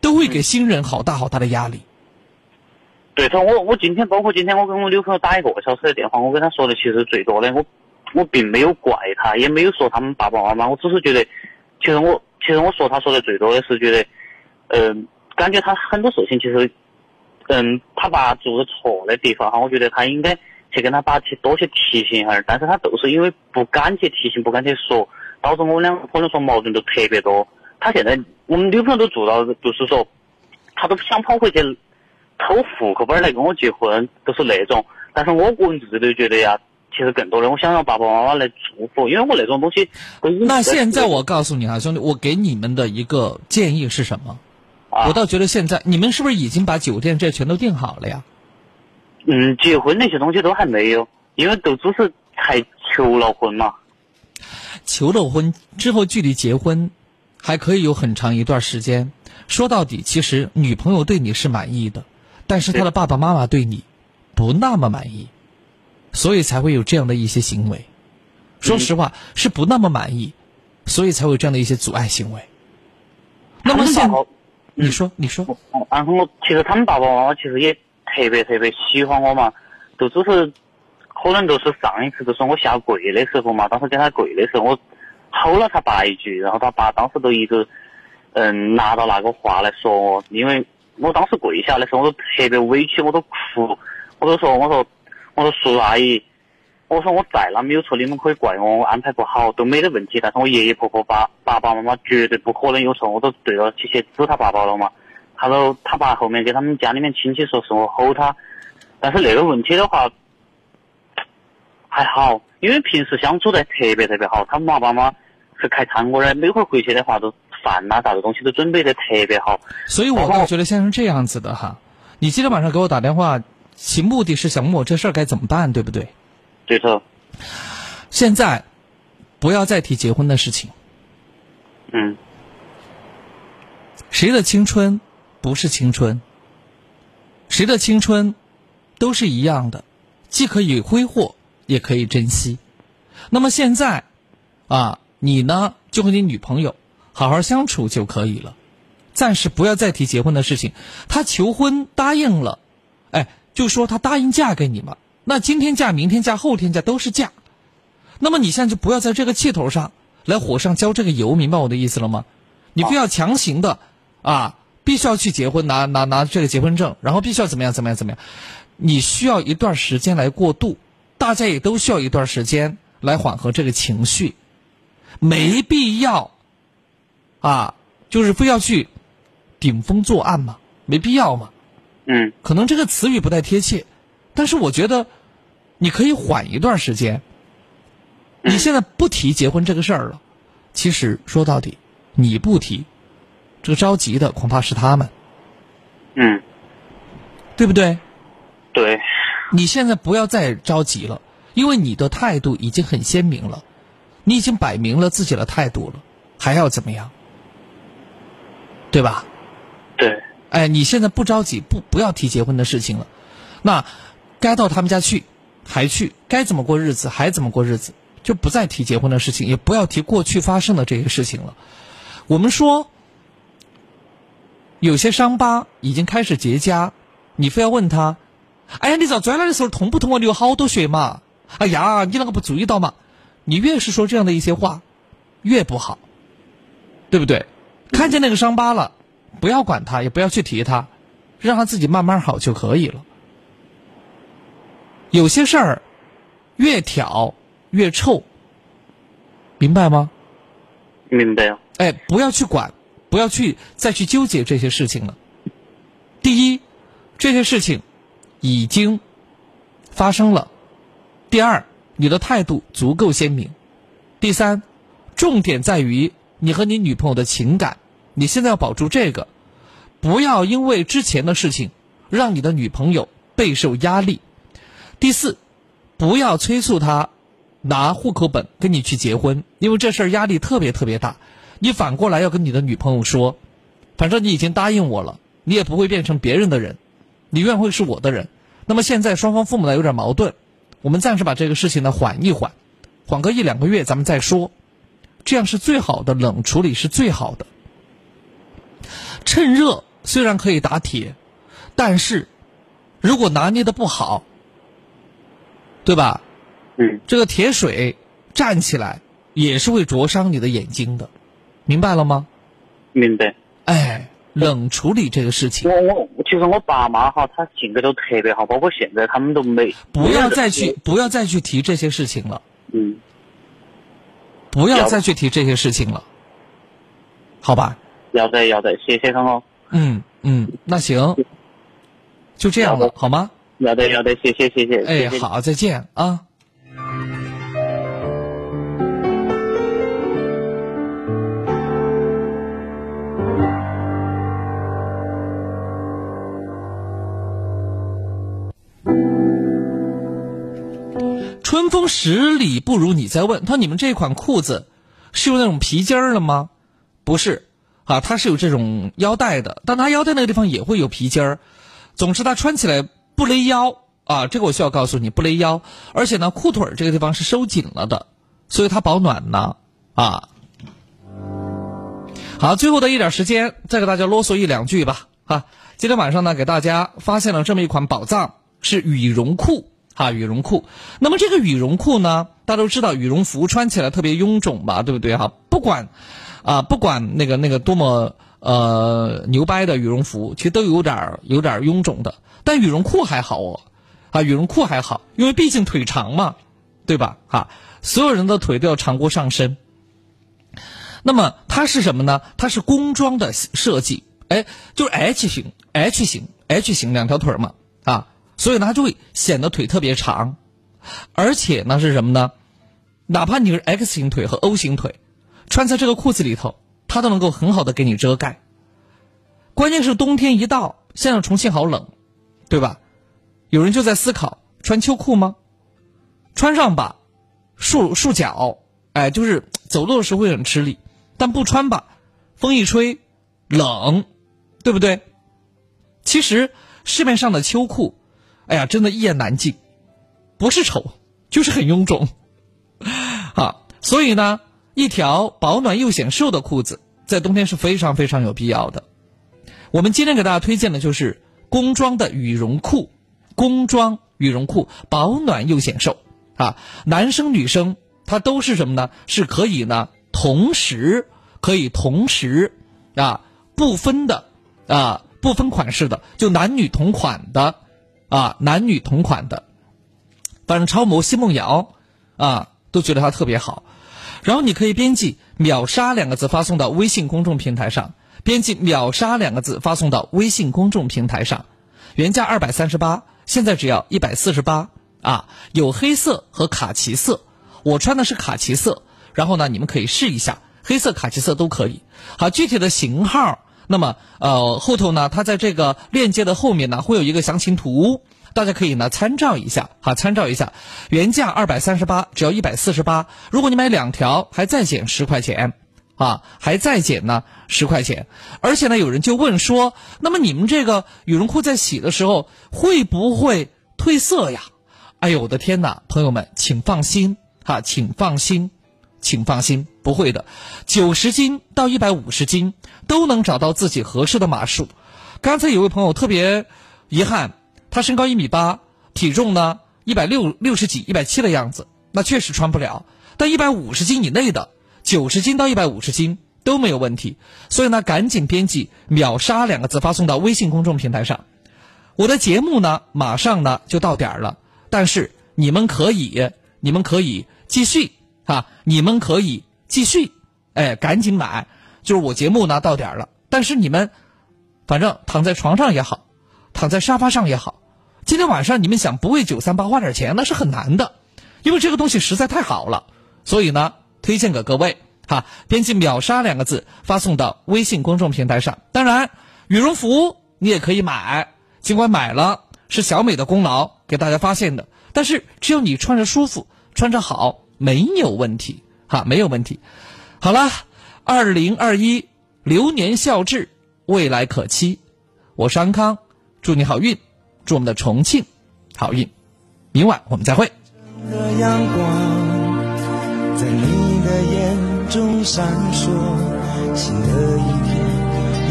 都会给新人好大好大的压力。对，他我我今天包括今天我跟我女朋友打一个小时的电话，我跟她说的其实最多的，我我并没有怪她，也没有说他们爸爸妈妈，我只是觉得，其实我其实我说他说的最多的是觉得，嗯，感觉他很多事情其实，嗯，他爸做的错的地方哈，我觉得他应该去跟他爸去多去提醒一下，但是他就是因为不敢去提醒，不敢去说。导致我们两可能说矛盾都特别多。他现在我们女朋友都做到，就是说，他都想跑回去偷户口本来跟我结婚，都是那种。但是我个人自己都觉得呀，其实更多的我想让爸爸妈妈来祝福，因为我那种东西。那现在我告诉你啊，兄弟，我给你们的一个建议是什么？我倒觉得现在你们是不是已经把酒店这全都订好了呀？嗯，结婚那些东西都还没有，因为都只是才求了婚嘛。求了婚之后，距离结婚还可以有很长一段时间。说到底，其实女朋友对你是满意的，但是她的爸爸妈妈对你不那么满意，所以才会有这样的一些行为。说实话，是不那么满意，所以才会有这样的一些阻碍行为。那么现，你说，你说，然后我其实他们爸爸妈妈其实也特别特别喜欢我嘛，都只是。可能都是上一次，就是我下跪的时候嘛，当时给他跪的时候，我吼了他爸一句，然后他爸当时都一直嗯拿到那个话来说我，因为我当时跪下的时候，我都特别委屈，我都哭，我都说我说我说叔叔阿姨，我说我在那没有错，你们可以怪我，我安排不好都没得问题。但是我爷爷婆婆爸爸爸妈妈绝对不可能有错，我都对了起去指他爸爸了嘛。他都他爸后面给他们家里面亲戚说是我吼他，但是那个问题的话还好，因为平时相处得特别特别好。他妈爸妈妈是开餐馆的，每回回去的话都饭呐、啥子东西都准备得特别好。所以我倒觉得先生这样子的哈，你今天晚上给我打电话，其目的是想问我这事儿该怎么办，对不对？对头。现在不要再提结婚的事情。嗯。谁的青春不是青春？谁的青春都是一样的，既可以挥霍，也可以珍惜。那么现在啊，你呢就和你女朋友好好相处就可以了，暂时不要再提结婚的事情。她求婚答应了，哎，就说她答应嫁给你嘛。那今天嫁，明天嫁，后天嫁都是嫁。那么你现在就不要在这个气头上来火上浇这个油，明白我的意思了吗？你不要强行的啊，必须要去结婚，拿拿拿这个结婚证，然后必须要怎么样怎么样怎么样。你需要一段时间来过渡，大家也都需要一段时间来缓和这个情绪，没必要啊，就是非要去顶风作案嘛，没必要嘛。嗯，可能这个词语不太贴切。但是我觉得，你可以缓一段时间。你现在不提结婚这个事儿了，其实说到底，你不提，这个着急的恐怕是他们。嗯，对不对？对。你现在不要再着急了，因为你的态度已经很鲜明了，你已经摆明了自己的态度了，还要怎么样？对吧？对。哎，你现在不着急，不不要提结婚的事情了，那。该到他们家去，还去；该怎么过日子，还怎么过日子，就不再提结婚的事情，也不要提过去发生的这些事情了。我们说，有些伤疤已经开始结痂，你非要问他：“哎呀，你知道钻了的时候痛不痛啊？流好多血嘛？哎呀，你那个不注意到嘛？”你越是说这样的一些话，越不好，对不对？看见那个伤疤了，不要管他，也不要去提他，让他自己慢慢好就可以了。有些事儿，越挑越臭，明白吗？明白呀。哎，不要去管，不要去再去纠结这些事情了。第一，这些事情已经发生了；第二，你的态度足够鲜明；第三，重点在于你和你女朋友的情感。你现在要保住这个，不要因为之前的事情让你的女朋友备受压力。第四，不要催促他拿户口本跟你去结婚，因为这事儿压力特别特别大。你反过来要跟你的女朋友说，反正你已经答应我了，你也不会变成别人的人，你永远会是我的人。那么现在双方父母呢有点矛盾，我们暂时把这个事情呢缓一缓，缓个一两个月咱们再说，这样是最好的，冷处理是最好的。趁热虽然可以打铁，但是如果拿捏的不好。对吧？嗯，这个铁水站起来也是会灼伤你的眼睛的，明白了吗？明白。哎，冷处理这个事情。我我其实我爸妈哈，他性格都特别好，包括现在他们都没。不要再去，不要再去提这些事情了。嗯。不要再去提这些事情了，好吧？要得要得，谢谢康哥。嗯嗯，那行，就这样了，好吗？要得要得，谢谢谢谢。哎，好，再见啊。春风十里不如你。再问他说：“你们这款裤子是用那种皮筋儿的吗？”不是，啊，它是有这种腰带的，但它腰带那个地方也会有皮筋儿。总之，它穿起来。不勒腰啊，这个我需要告诉你，不勒腰，而且呢，裤腿儿这个地方是收紧了的，所以它保暖呢啊。好，最后的一点时间，再给大家啰嗦一两句吧啊。今天晚上呢，给大家发现了这么一款宝藏，是羽绒裤哈，羽绒裤。那么这个羽绒裤呢，大家都知道，羽绒服穿起来特别臃肿吧，对不对哈？不管啊，不管那个那个多么呃牛掰的羽绒服，其实都有点有点臃肿的。但羽绒裤还好哦，啊，羽绒裤还好，因为毕竟腿长嘛，对吧？哈，所有人的腿都要长过上身。那么它是什么呢？它是工装的设计，哎，就是 H 型、H 型、H 型两条腿嘛，啊，所以呢它就会显得腿特别长，而且呢是什么呢？哪怕你是 X 型腿和 O 型腿，穿在这个裤子里头，它都能够很好的给你遮盖。关键是冬天一到，现在重庆好冷，对吧？有人就在思考穿秋裤吗？穿上吧，束束脚，哎，就是走路的时候会很吃力；但不穿吧，风一吹，冷，对不对？其实市面上的秋裤，哎呀，真的一言难尽，不是丑，就是很臃肿。[laughs] 啊，所以呢，一条保暖又显瘦的裤子，在冬天是非常非常有必要的。我们今天给大家推荐的就是工装的羽绒裤，工装羽绒裤保暖又显瘦啊，男生女生它都是什么呢？是可以呢同时可以同时啊不分的啊不分款式的，就男女同款的啊男女同款的，反正超模奚梦瑶啊都觉得它特别好，然后你可以编辑“秒杀”两个字发送到微信公众平台上。编辑“秒杀”两个字发送到微信公众平台上，原价二百三十八，现在只要一百四十八啊！有黑色和卡其色，我穿的是卡其色，然后呢，你们可以试一下，黑色、卡其色都可以。好，具体的型号，那么呃后头呢，它在这个链接的后面呢会有一个详情图，大家可以呢参照一下，哈，参照一下。原价二百三十八，只要一百四十八，如果你买两条，还再减十块钱。啊，还再减呢十块钱，而且呢，有人就问说，那么你们这个羽绒裤在洗的时候会不会褪色呀？哎呦我的天哪，朋友们，请放心哈，请放心，请放心，不会的，九十斤到一百五十斤都能找到自己合适的码数。刚才有位朋友特别遗憾，他身高一米八，体重呢一百六六十几、一百七的样子，那确实穿不了，但一百五十斤以内的。九十斤到一百五十斤都没有问题，所以呢，赶紧编辑“秒杀”两个字发送到微信公众平台上。我的节目呢，马上呢就到点儿了，但是你们可以，你们可以继续啊，你们可以继续，哎，赶紧买。就是我节目呢到点儿了，但是你们反正躺在床上也好，躺在沙发上也好，今天晚上你们想不为九三八花点钱那是很难的，因为这个东西实在太好了，所以呢。推荐给各位哈，编辑“秒杀”两个字发送到微信公众平台上。当然，羽绒服你也可以买，尽管买了是小美的功劳给大家发现的，但是只要你穿着舒服、穿着好，没有问题哈，没有问题。好了，二零二一流年笑至，未来可期。我是安康，祝你好运，祝我们的重庆好运。明晚我们再会。在你的眼中闪烁，新的一天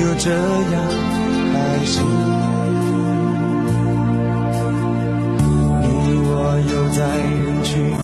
又这样开始。你我又在人群。